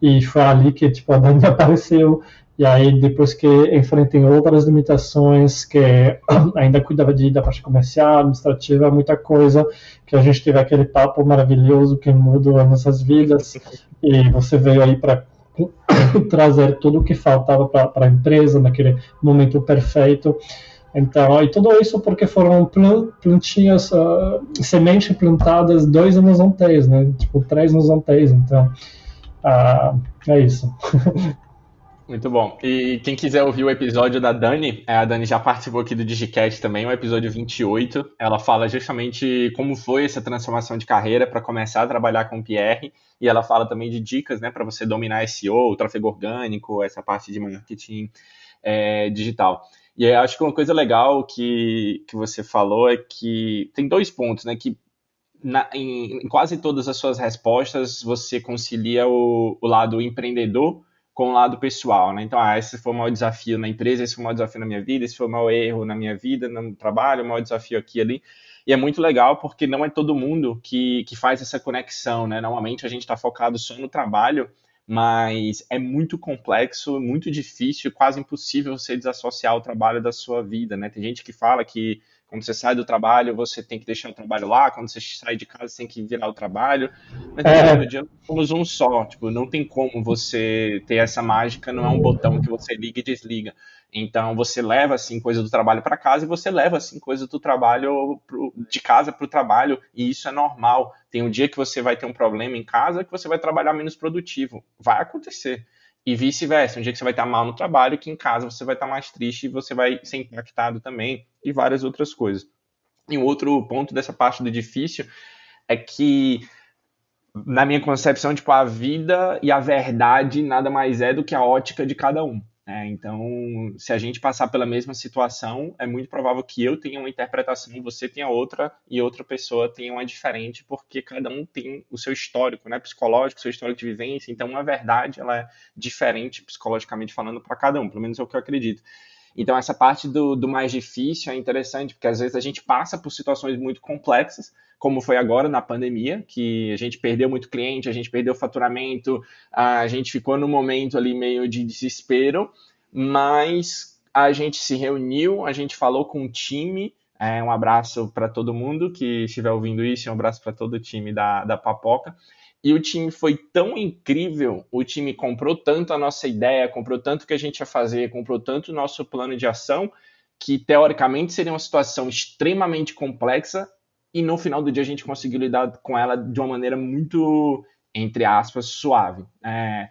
[SPEAKER 3] e foi ali que tipo a Dani apareceu. E aí depois que enfrentei outras limitações que ainda cuidava de da parte comercial, administrativa, muita coisa que a gente teve aquele papo maravilhoso que mudou as nossas vidas. E você veio aí para trazer tudo o que faltava para a empresa naquele momento perfeito. Então, e tudo isso porque foram plantinhas, uh, sementes plantadas dois anos antes, né? Tipo, três anos antes. Então, uh, é isso.
[SPEAKER 2] Muito bom. E quem quiser ouvir o episódio da Dani, é, a Dani já participou aqui do Digicast também, o episódio 28. Ela fala justamente como foi essa transformação de carreira para começar a trabalhar com o PR. E ela fala também de dicas né, para você dominar SEO, o tráfego orgânico, essa parte de marketing é, digital. E eu acho que uma coisa legal que, que você falou é que tem dois pontos, né? Que na, em, em, quase todas as suas respostas você concilia o, o lado empreendedor com o lado pessoal, né? Então, ah, esse foi o maior desafio na empresa, esse foi o maior desafio na minha vida, esse foi o maior erro na minha vida, no trabalho, o maior desafio aqui e ali. E é muito legal porque não é todo mundo que, que faz essa conexão, né? Normalmente a gente está focado só no trabalho, mas é muito complexo, muito difícil, quase impossível você desassociar o trabalho da sua vida, né? Tem gente que fala que quando você sai do trabalho, você tem que deixar o trabalho lá. Quando você sai de casa, você tem que virar o trabalho. Mas é. no dia somos um só. Tipo, não tem como você ter essa mágica. Não é um botão que você liga e desliga. Então você leva assim coisa do trabalho para casa e você leva assim coisa do trabalho pro, de casa para o trabalho e isso é normal. Tem um dia que você vai ter um problema em casa que você vai trabalhar menos produtivo. Vai acontecer. E vice-versa, um dia que você vai estar mal no trabalho, que em casa você vai estar mais triste e você vai ser impactado também, e várias outras coisas. E um outro ponto dessa parte do difícil é que, na minha concepção, tipo, a vida e a verdade nada mais é do que a ótica de cada um. É, então, se a gente passar pela mesma situação, é muito provável que eu tenha uma interpretação, você tenha outra e outra pessoa tenha uma diferente, porque cada um tem o seu histórico, né, psicológico, seu histórico de vivência. Então, uma verdade ela é diferente psicologicamente falando para cada um, pelo menos é o que eu acredito. Então, essa parte do, do mais difícil é interessante, porque às vezes a gente passa por situações muito complexas, como foi agora na pandemia, que a gente perdeu muito cliente, a gente perdeu faturamento, a gente ficou no momento ali meio de desespero, mas a gente se reuniu, a gente falou com o time. É, um abraço para todo mundo que estiver ouvindo isso, um abraço para todo o time da, da Papoca. E o time foi tão incrível, o time comprou tanto a nossa ideia, comprou tanto o que a gente ia fazer, comprou tanto o nosso plano de ação, que teoricamente seria uma situação extremamente complexa, e no final do dia a gente conseguiu lidar com ela de uma maneira muito, entre aspas, suave. É,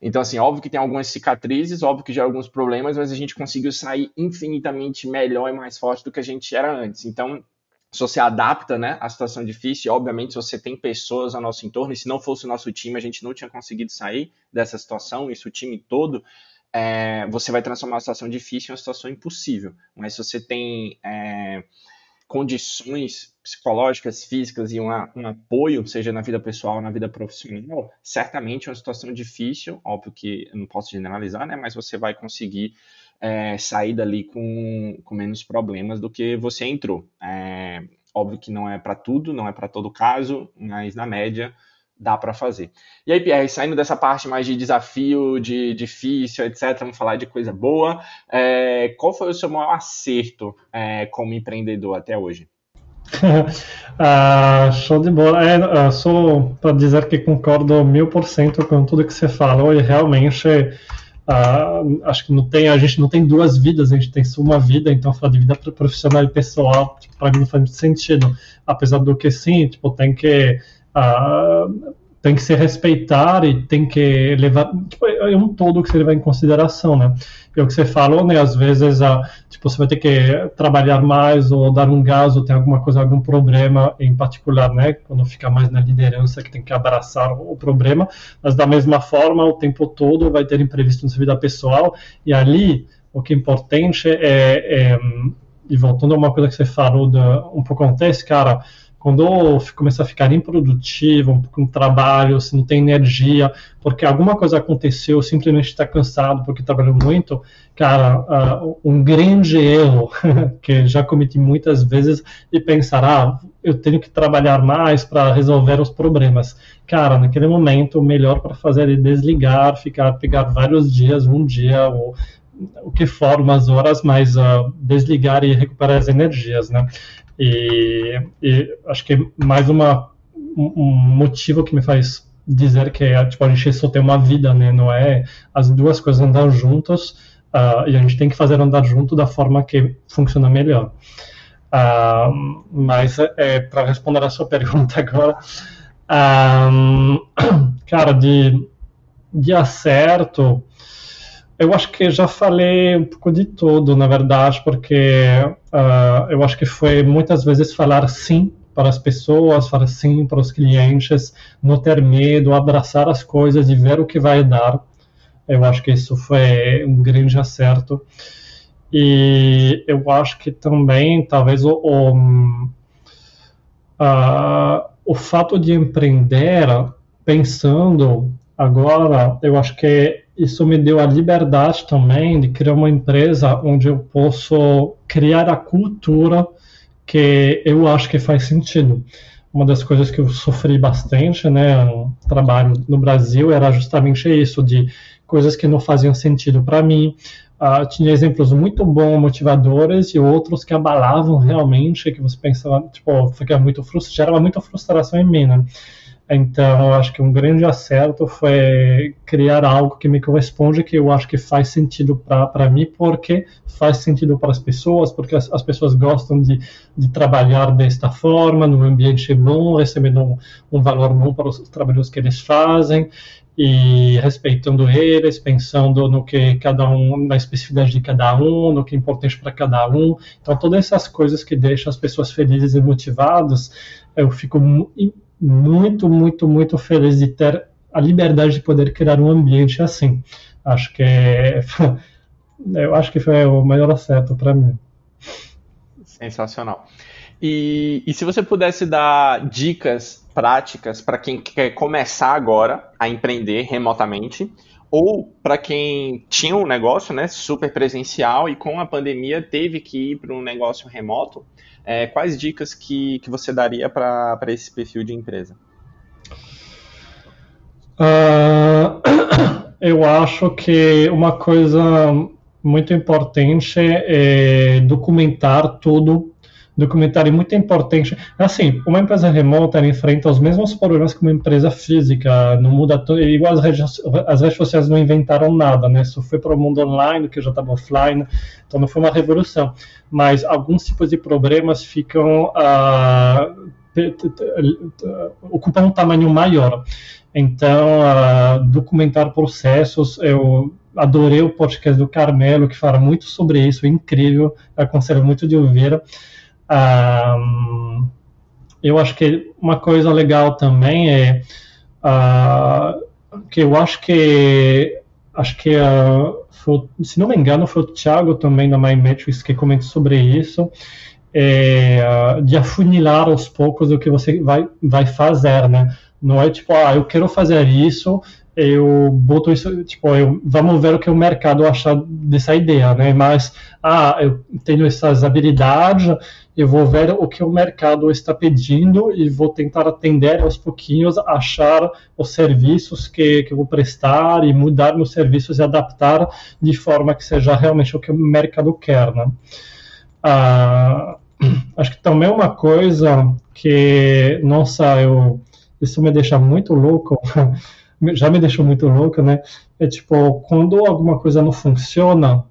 [SPEAKER 2] então, assim, óbvio que tem algumas cicatrizes, óbvio que já alguns problemas, mas a gente conseguiu sair infinitamente melhor e mais forte do que a gente era antes. Então, se você adapta né, à situação difícil, obviamente, se você tem pessoas ao nosso entorno, e se não fosse o nosso time, a gente não tinha conseguido sair dessa situação, isso o time todo, é, você vai transformar a situação difícil em uma situação impossível. Mas se você tem. É, condições psicológicas, físicas e uma, um apoio, seja na vida pessoal ou na vida profissional, certamente é uma situação difícil, óbvio que eu não posso generalizar, né, mas você vai conseguir é, sair dali com, com menos problemas do que você entrou. É, Óbvio que não é para tudo, não é para todo caso, mas na média dá para fazer. E aí, Pierre, saindo dessa parte mais de desafio, de difícil, etc., vamos falar de coisa boa. É, qual foi o seu maior acerto é, como empreendedor até hoje?
[SPEAKER 3] ah, show de bola. É, só para dizer que concordo mil por cento com tudo que você falou e realmente ah, acho que não tem a gente não tem duas vidas, a gente tem só uma vida, então falar de vida profissional e pessoal tipo, para mim não faz muito sentido. Apesar do que sim, tipo tem que uh, tem que se respeitar e tem que levar. Tipo, é um todo que você levar em consideração, né? É o que você falou, né? Às vezes, uh, tipo, você vai ter que trabalhar mais ou dar um gás ou tem alguma coisa, algum problema em particular, né? Quando fica mais na liderança, que tem que abraçar o problema. Mas, da mesma forma, o tempo todo vai ter imprevisto na sua vida pessoal. E ali, o que é importante é. é e voltando a uma coisa que você falou de, um pouco antes, cara quando começa a ficar improdutivo, com trabalho, se não tem energia, porque alguma coisa aconteceu, simplesmente está cansado porque trabalhou muito, cara, uh, um grande erro que já cometi muitas vezes e pensar, ah, eu tenho que trabalhar mais para resolver os problemas. Cara, naquele momento, o melhor para fazer é desligar, ficar, pegar vários dias, um dia ou o que for, umas horas, mas uh, desligar e recuperar as energias, né? E, e acho que mais uma, um motivo que me faz dizer que é, tipo, a gente só tem uma vida, né? Não é as duas coisas andar juntas uh, e a gente tem que fazer andar junto da forma que funciona melhor. Uh, mas é, para responder a sua pergunta agora, um, cara, de, de acerto, eu acho que já falei um pouco de tudo, na verdade, porque uh, eu acho que foi muitas vezes falar sim para as pessoas, falar sim para os clientes, não ter medo, abraçar as coisas e ver o que vai dar. Eu acho que isso foi um grande acerto. E eu acho que também, talvez, o, o, uh, o fato de empreender pensando agora, eu acho que isso me deu a liberdade também de criar uma empresa onde eu posso criar a cultura que eu acho que faz sentido. Uma das coisas que eu sofri bastante, né, no trabalho no Brasil, era justamente isso, de coisas que não faziam sentido para mim. Uh, tinha exemplos muito bons, motivadores, e outros que abalavam realmente, que você pensava, tipo, ficava muito frustrado, gerava muita frustração em mim, né? Então, eu acho que um grande acerto foi criar algo que me corresponde, que eu acho que faz sentido para mim, porque faz sentido para as pessoas, porque as, as pessoas gostam de, de, trabalhar desta forma, num ambiente bom, recebendo um, um valor bom para os trabalhos que eles fazem e respeitando eles, pensando no que cada um, na especificidade de cada um, no que é importante para cada um. Então, todas essas coisas que deixam as pessoas felizes e motivadas, eu fico muito, muito, muito feliz de ter a liberdade de poder criar um ambiente assim. Acho que é, eu acho que foi o maior acerto para mim.
[SPEAKER 2] Sensacional. E, e se você pudesse dar dicas práticas para quem quer começar agora a empreender remotamente, ou para quem tinha um negócio né, super presencial e com a pandemia teve que ir para um negócio remoto, é, quais dicas que, que você daria para esse perfil de empresa?
[SPEAKER 3] Uh, eu acho que uma coisa muito importante é documentar tudo documentário muito importante. Assim, uma empresa remota enfrenta os mesmos problemas que uma empresa física, não muda tudo, igual as redes, as redes sociais não inventaram nada, né? Isso foi para o mundo online, que já estava offline, então não foi uma revolução. Mas alguns tipos de problemas ficam uh, ocupam um tamanho maior. Então, uh, documentar processos, eu adorei o podcast do Carmelo, que fala muito sobre isso, é incrível, aconselho muito de ouvir. Um, eu acho que uma coisa legal também é uh, que eu acho que acho que uh, foi, se não me engano foi o Thiago também da MyMetrics que comentou sobre isso é, uh, de afunilar aos poucos o que você vai vai fazer, né? Não é tipo, ah, eu quero fazer isso, eu boto isso, tipo, eu, vamos ver o que o mercado achar dessa ideia, né? Mas, ah, eu tenho essas habilidades, eu vou ver o que o mercado está pedindo e vou tentar atender aos pouquinhos, achar os serviços que, que eu vou prestar e mudar meus serviços e adaptar de forma que seja realmente o que o mercado quer, né? Ah, acho que também uma coisa que, nossa, eu, isso me deixa muito louco, já me deixou muito louco, né? É tipo, quando alguma coisa não funciona,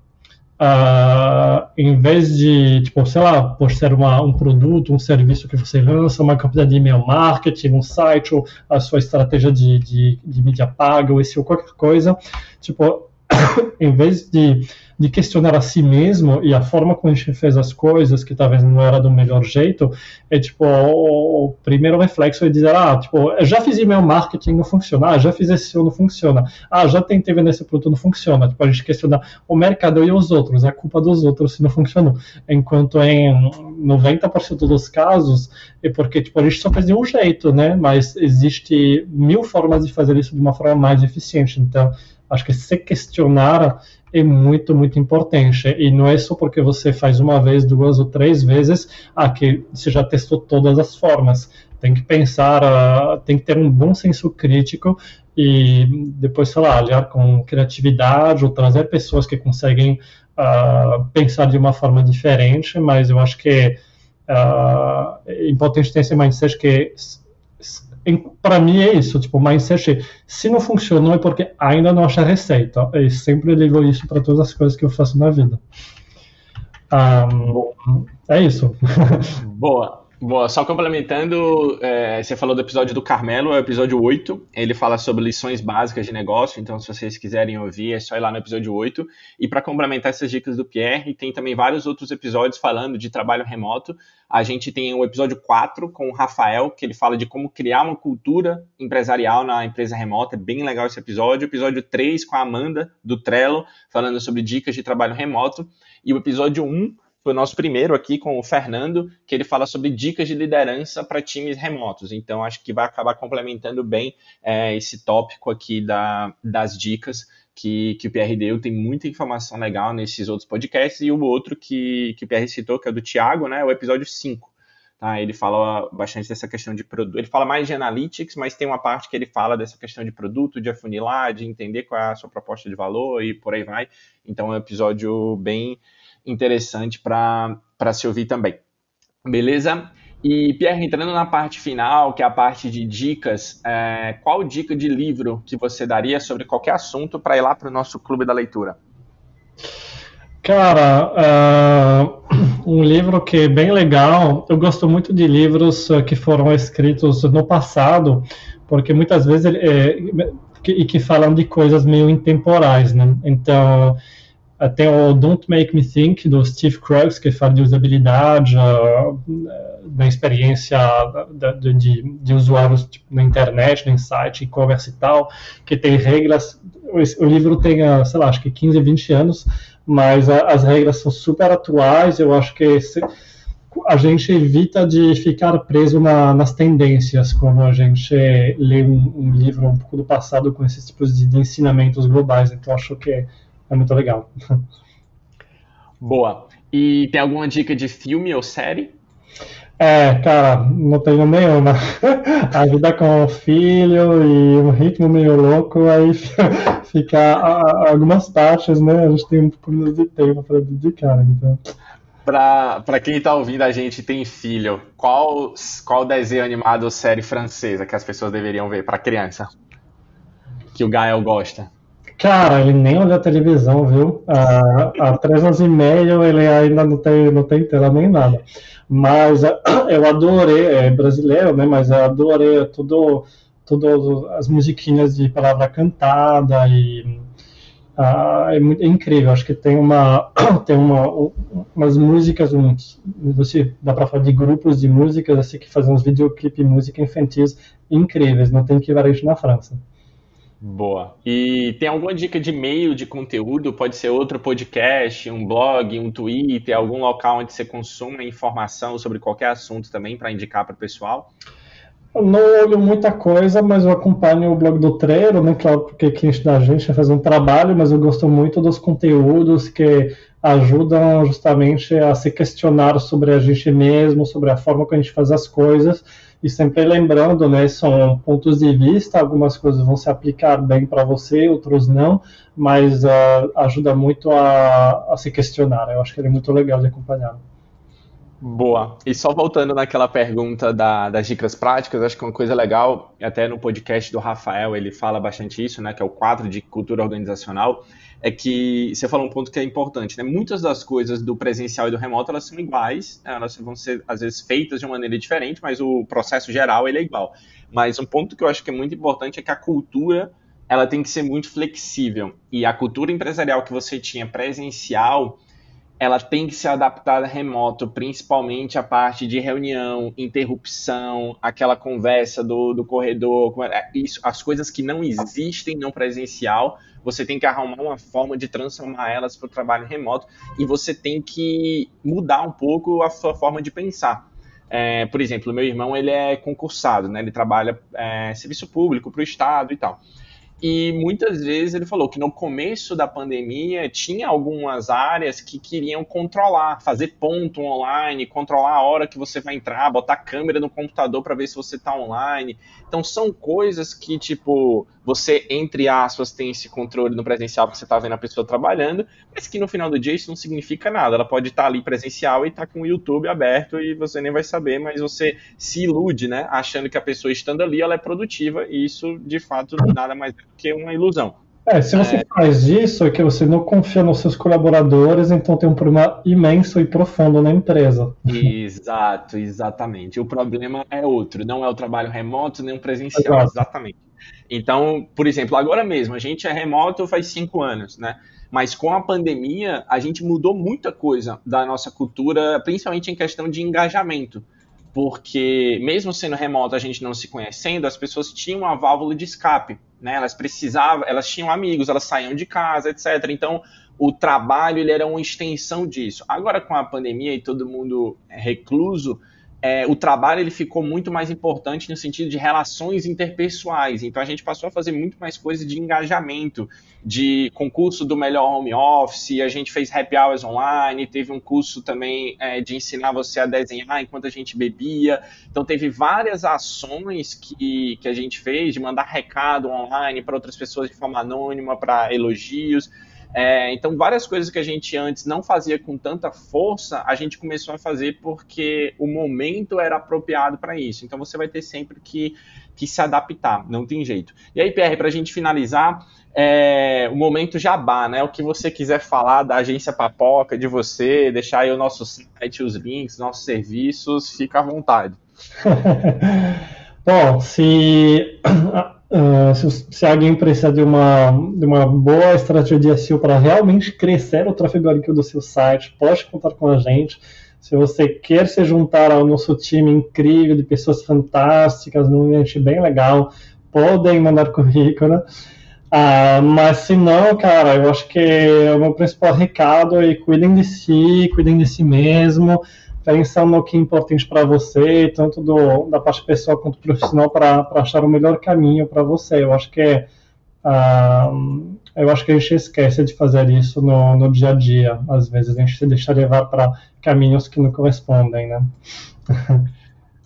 [SPEAKER 3] uh, em vez de, tipo, sei lá, por ser uma, um produto, um serviço que você lança, uma campanha de e-mail marketing, um site, ou a sua estratégia de, de, de mídia paga, ou esse ou qualquer coisa, tipo, em vez de de questionar a si mesmo e a forma como a gente fez as coisas, que talvez não era do melhor jeito, é tipo, o, o primeiro reflexo é dizer, ah, tipo, já fiz e-mail marketing, não funciona, ah, já fiz esse não funciona, ah, já tentei vender esse produto, não funciona. Tipo, a gente questiona o mercado e os outros, é culpa dos outros se não funcionou. Enquanto em 90% dos casos é porque, tipo, a gente só fez de um jeito, né, mas existe mil formas de fazer isso de uma forma mais eficiente. Então, acho que se questionar é muito, muito importante. E não é só porque você faz uma vez, duas ou três vezes, ah, que você já testou todas as formas. Tem que pensar, uh, tem que ter um bom senso crítico e depois, sei lá, olhar com criatividade ou trazer pessoas que conseguem uh, pensar de uma forma diferente, mas eu acho que uh, é importante ter esse mindset que para mim é isso, tipo, mindset, se não funcionou é porque ainda não achei a receita. Eu sempre levo isso para todas as coisas que eu faço na vida. Um, é isso.
[SPEAKER 2] Boa. Boa, só complementando, é, você falou do episódio do Carmelo, é o episódio 8. Ele fala sobre lições básicas de negócio, então se vocês quiserem ouvir, é só ir lá no episódio 8. E para complementar essas dicas do Pierre, tem também vários outros episódios falando de trabalho remoto. A gente tem o episódio 4 com o Rafael, que ele fala de como criar uma cultura empresarial na empresa remota. É bem legal esse episódio. Episódio 3 com a Amanda, do Trello, falando sobre dicas de trabalho remoto. E o episódio 1 foi o nosso primeiro aqui com o Fernando, que ele fala sobre dicas de liderança para times remotos. Então, acho que vai acabar complementando bem é, esse tópico aqui da, das dicas que, que o Pierre deu. Tem muita informação legal nesses outros podcasts. E o outro que, que o Pierre citou, que é do Thiago, né, o episódio 5. Tá, ele fala bastante dessa questão de produto. Ele fala mais de analytics, mas tem uma parte que ele fala dessa questão de produto, de afunilar, de entender qual é a sua proposta de valor e por aí vai. Então é um episódio bem, interessante para se ouvir também. Beleza? E, Pierre, entrando na parte final, que é a parte de dicas, é, qual dica de livro que você daria sobre qualquer assunto para ir lá para o nosso clube da leitura?
[SPEAKER 3] Cara, uh, um livro que é bem legal. Eu gosto muito de livros uh, que foram escritos no passado, porque muitas vezes é, e que falam de coisas meio intemporais, né? Então, tem o Don't Make Me Think, do Steve Kruggs, que fala de usabilidade, uh, da experiência de, de, de usuários tipo, na internet, no site, e-commerce e tal, que tem regras. O, livro tem, uh, sei lá, acho que 15, 20 anos, mas as regras são super atuais. Eu acho que se, a gente evita de ficar preso na, nas tendências quando a gente lê um, um, livro um pouco do passado com esses tipos de, de ensinamentos globais. Então, acho que é muito legal.
[SPEAKER 2] Boa. E tem alguma dica de filme ou série?
[SPEAKER 3] É, cara, não tenho nenhuma. A vida com o filho e um ritmo meio louco, aí fica algumas partes, né? A gente tem um pouco de tempo para dedicar, então.
[SPEAKER 2] Para quem está ouvindo a gente tem filho, qual, qual desenho animado ou série francesa que as pessoas deveriam ver para criança? Que o Gael gosta?
[SPEAKER 3] Cara, ele nem olha a televisão, viu? Há, três anos e meio ele ainda não tem, não tem tela nem nada. Mas eu adorei, é brasileiro, né? Mas eu adorei tudo, tudo as musiquinhas de palavra cantada e ah, é, muito, é incrível. Acho que tem uma, tem uma, umas músicas, uns, você dá para falar de grupos de músicas assim que fazem uns videoclipes, música infantis incríveis. Não tem que ver isso na França.
[SPEAKER 2] Boa. E tem alguma dica de meio de conteúdo? Pode ser outro podcast, um blog, um Twitter, algum local onde você consuma informação sobre qualquer assunto também para indicar para o pessoal?
[SPEAKER 3] Eu não olho muita coisa, mas eu acompanho o blog do Treiro, né? Claro, porque cliente da gente faz um trabalho, mas eu gosto muito dos conteúdos que ajudam justamente a se questionar sobre a gente mesmo, sobre a forma que a gente faz as coisas. E sempre lembrando, né? São pontos de vista, algumas coisas vão se aplicar bem para você, outros não, mas uh, ajuda muito a, a se questionar. Eu acho que ele é muito legal de acompanhar.
[SPEAKER 2] Boa. E só voltando naquela pergunta da, das dicas práticas, acho que uma coisa legal, até no podcast do Rafael ele fala bastante isso, né, que é o quadro de cultura organizacional, é que você falou um ponto que é importante, né? Muitas das coisas do presencial e do remoto elas são iguais, né? elas vão ser às vezes feitas de uma maneira diferente, mas o processo geral ele é igual. Mas um ponto que eu acho que é muito importante é que a cultura ela tem que ser muito flexível e a cultura empresarial que você tinha presencial ela tem que ser adaptada remoto, principalmente a parte de reunião, interrupção, aquela conversa do, do corredor, é, isso, as coisas que não existem no presencial, você tem que arrumar uma forma de transformar elas para o trabalho remoto e você tem que mudar um pouco a sua forma de pensar. É, por exemplo, meu irmão ele é concursado, né? ele trabalha é, serviço público para o Estado e tal. E muitas vezes ele falou que no começo da pandemia tinha algumas áreas que queriam controlar, fazer ponto online, controlar a hora que você vai entrar, botar câmera no computador para ver se você está online. Então são coisas que, tipo, você, entre aspas, tem esse controle no presencial porque você está vendo a pessoa trabalhando, mas que no final do dia isso não significa nada. Ela pode estar tá ali presencial e estar tá com o YouTube aberto e você nem vai saber, mas você se ilude, né? Achando que a pessoa estando ali ela é produtiva e isso, de fato, nada mais é que uma ilusão.
[SPEAKER 3] É, se você é... faz isso, é que você não confia nos seus colaboradores, então tem um problema imenso e profundo na empresa.
[SPEAKER 2] Exato, exatamente. O problema é outro, não é o trabalho remoto nem o presencial, Exato. exatamente. Então, por exemplo, agora mesmo, a gente é remoto faz cinco anos, né? Mas com a pandemia, a gente mudou muita coisa da nossa cultura, principalmente em questão de engajamento. Porque, mesmo sendo remoto, a gente não se conhecendo, as pessoas tinham uma válvula de escape, né? Elas precisavam, elas tinham amigos, elas saíam de casa, etc. Então, o trabalho ele era uma extensão disso. Agora, com a pandemia e todo mundo recluso, é, o trabalho ele ficou muito mais importante no sentido de relações interpessoais. Então a gente passou a fazer muito mais coisas de engajamento, de concurso do melhor home office, a gente fez happy hours online, teve um curso também é, de ensinar você a desenhar enquanto a gente bebia. Então teve várias ações que, que a gente fez de mandar recado online para outras pessoas de forma anônima, para elogios. É, então, várias coisas que a gente antes não fazia com tanta força, a gente começou a fazer porque o momento era apropriado para isso. Então, você vai ter sempre que, que se adaptar, não tem jeito. E aí, Pierre, para a gente finalizar, é, o momento jabá, né? O que você quiser falar da agência Papoca, de você, deixar aí o nosso site, os links, nossos serviços, fica à vontade.
[SPEAKER 3] Bom, se Uh, se, se, alguém precisa de uma, de uma boa estratégia de SEO para realmente crescer o tráfego orgânico do seu site, pode contar com a gente. Se você quer se juntar ao nosso time incrível de pessoas fantásticas, num ambiente bem legal, podem mandar currículo. Uh, mas se não, cara, eu acho que o meu principal recado é cuidem de si, cuidem de si mesmo, pensando no que é importante para você, tanto do, da parte pessoal quanto profissional, para achar o melhor caminho para você. Eu acho que é, uh, eu acho que a gente esquece de fazer isso no, no dia a dia. Às vezes a gente se deixa levar para caminhos que não correspondem, né?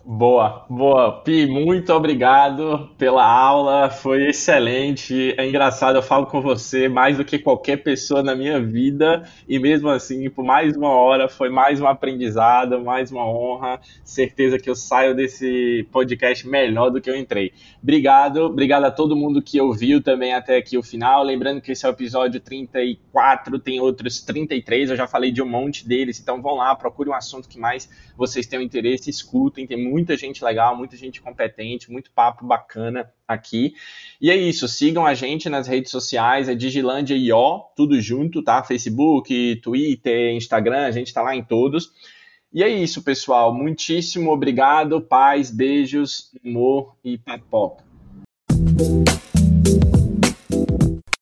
[SPEAKER 2] Boa, boa. Pi, muito obrigado pela aula, foi excelente. É engraçado, eu falo com você mais do que qualquer pessoa na minha vida, e mesmo assim, por mais uma hora, foi mais um aprendizado, mais uma honra. Certeza que eu saio desse podcast melhor do que eu entrei. Obrigado, obrigado a todo mundo que ouviu também até aqui o final. Lembrando que esse é o episódio 34, tem outros 33, eu já falei de um monte deles, então vão lá, procure um assunto que mais vocês tenham interesse, escutem, tem muita gente legal, muita gente competente, muito papo bacana aqui. E é isso, sigam a gente nas redes sociais, é Digilândia IO, tudo junto, tá? Facebook, Twitter, Instagram, a gente tá lá em todos. E é isso, pessoal. Muitíssimo obrigado, paz, beijos, amor e papoca.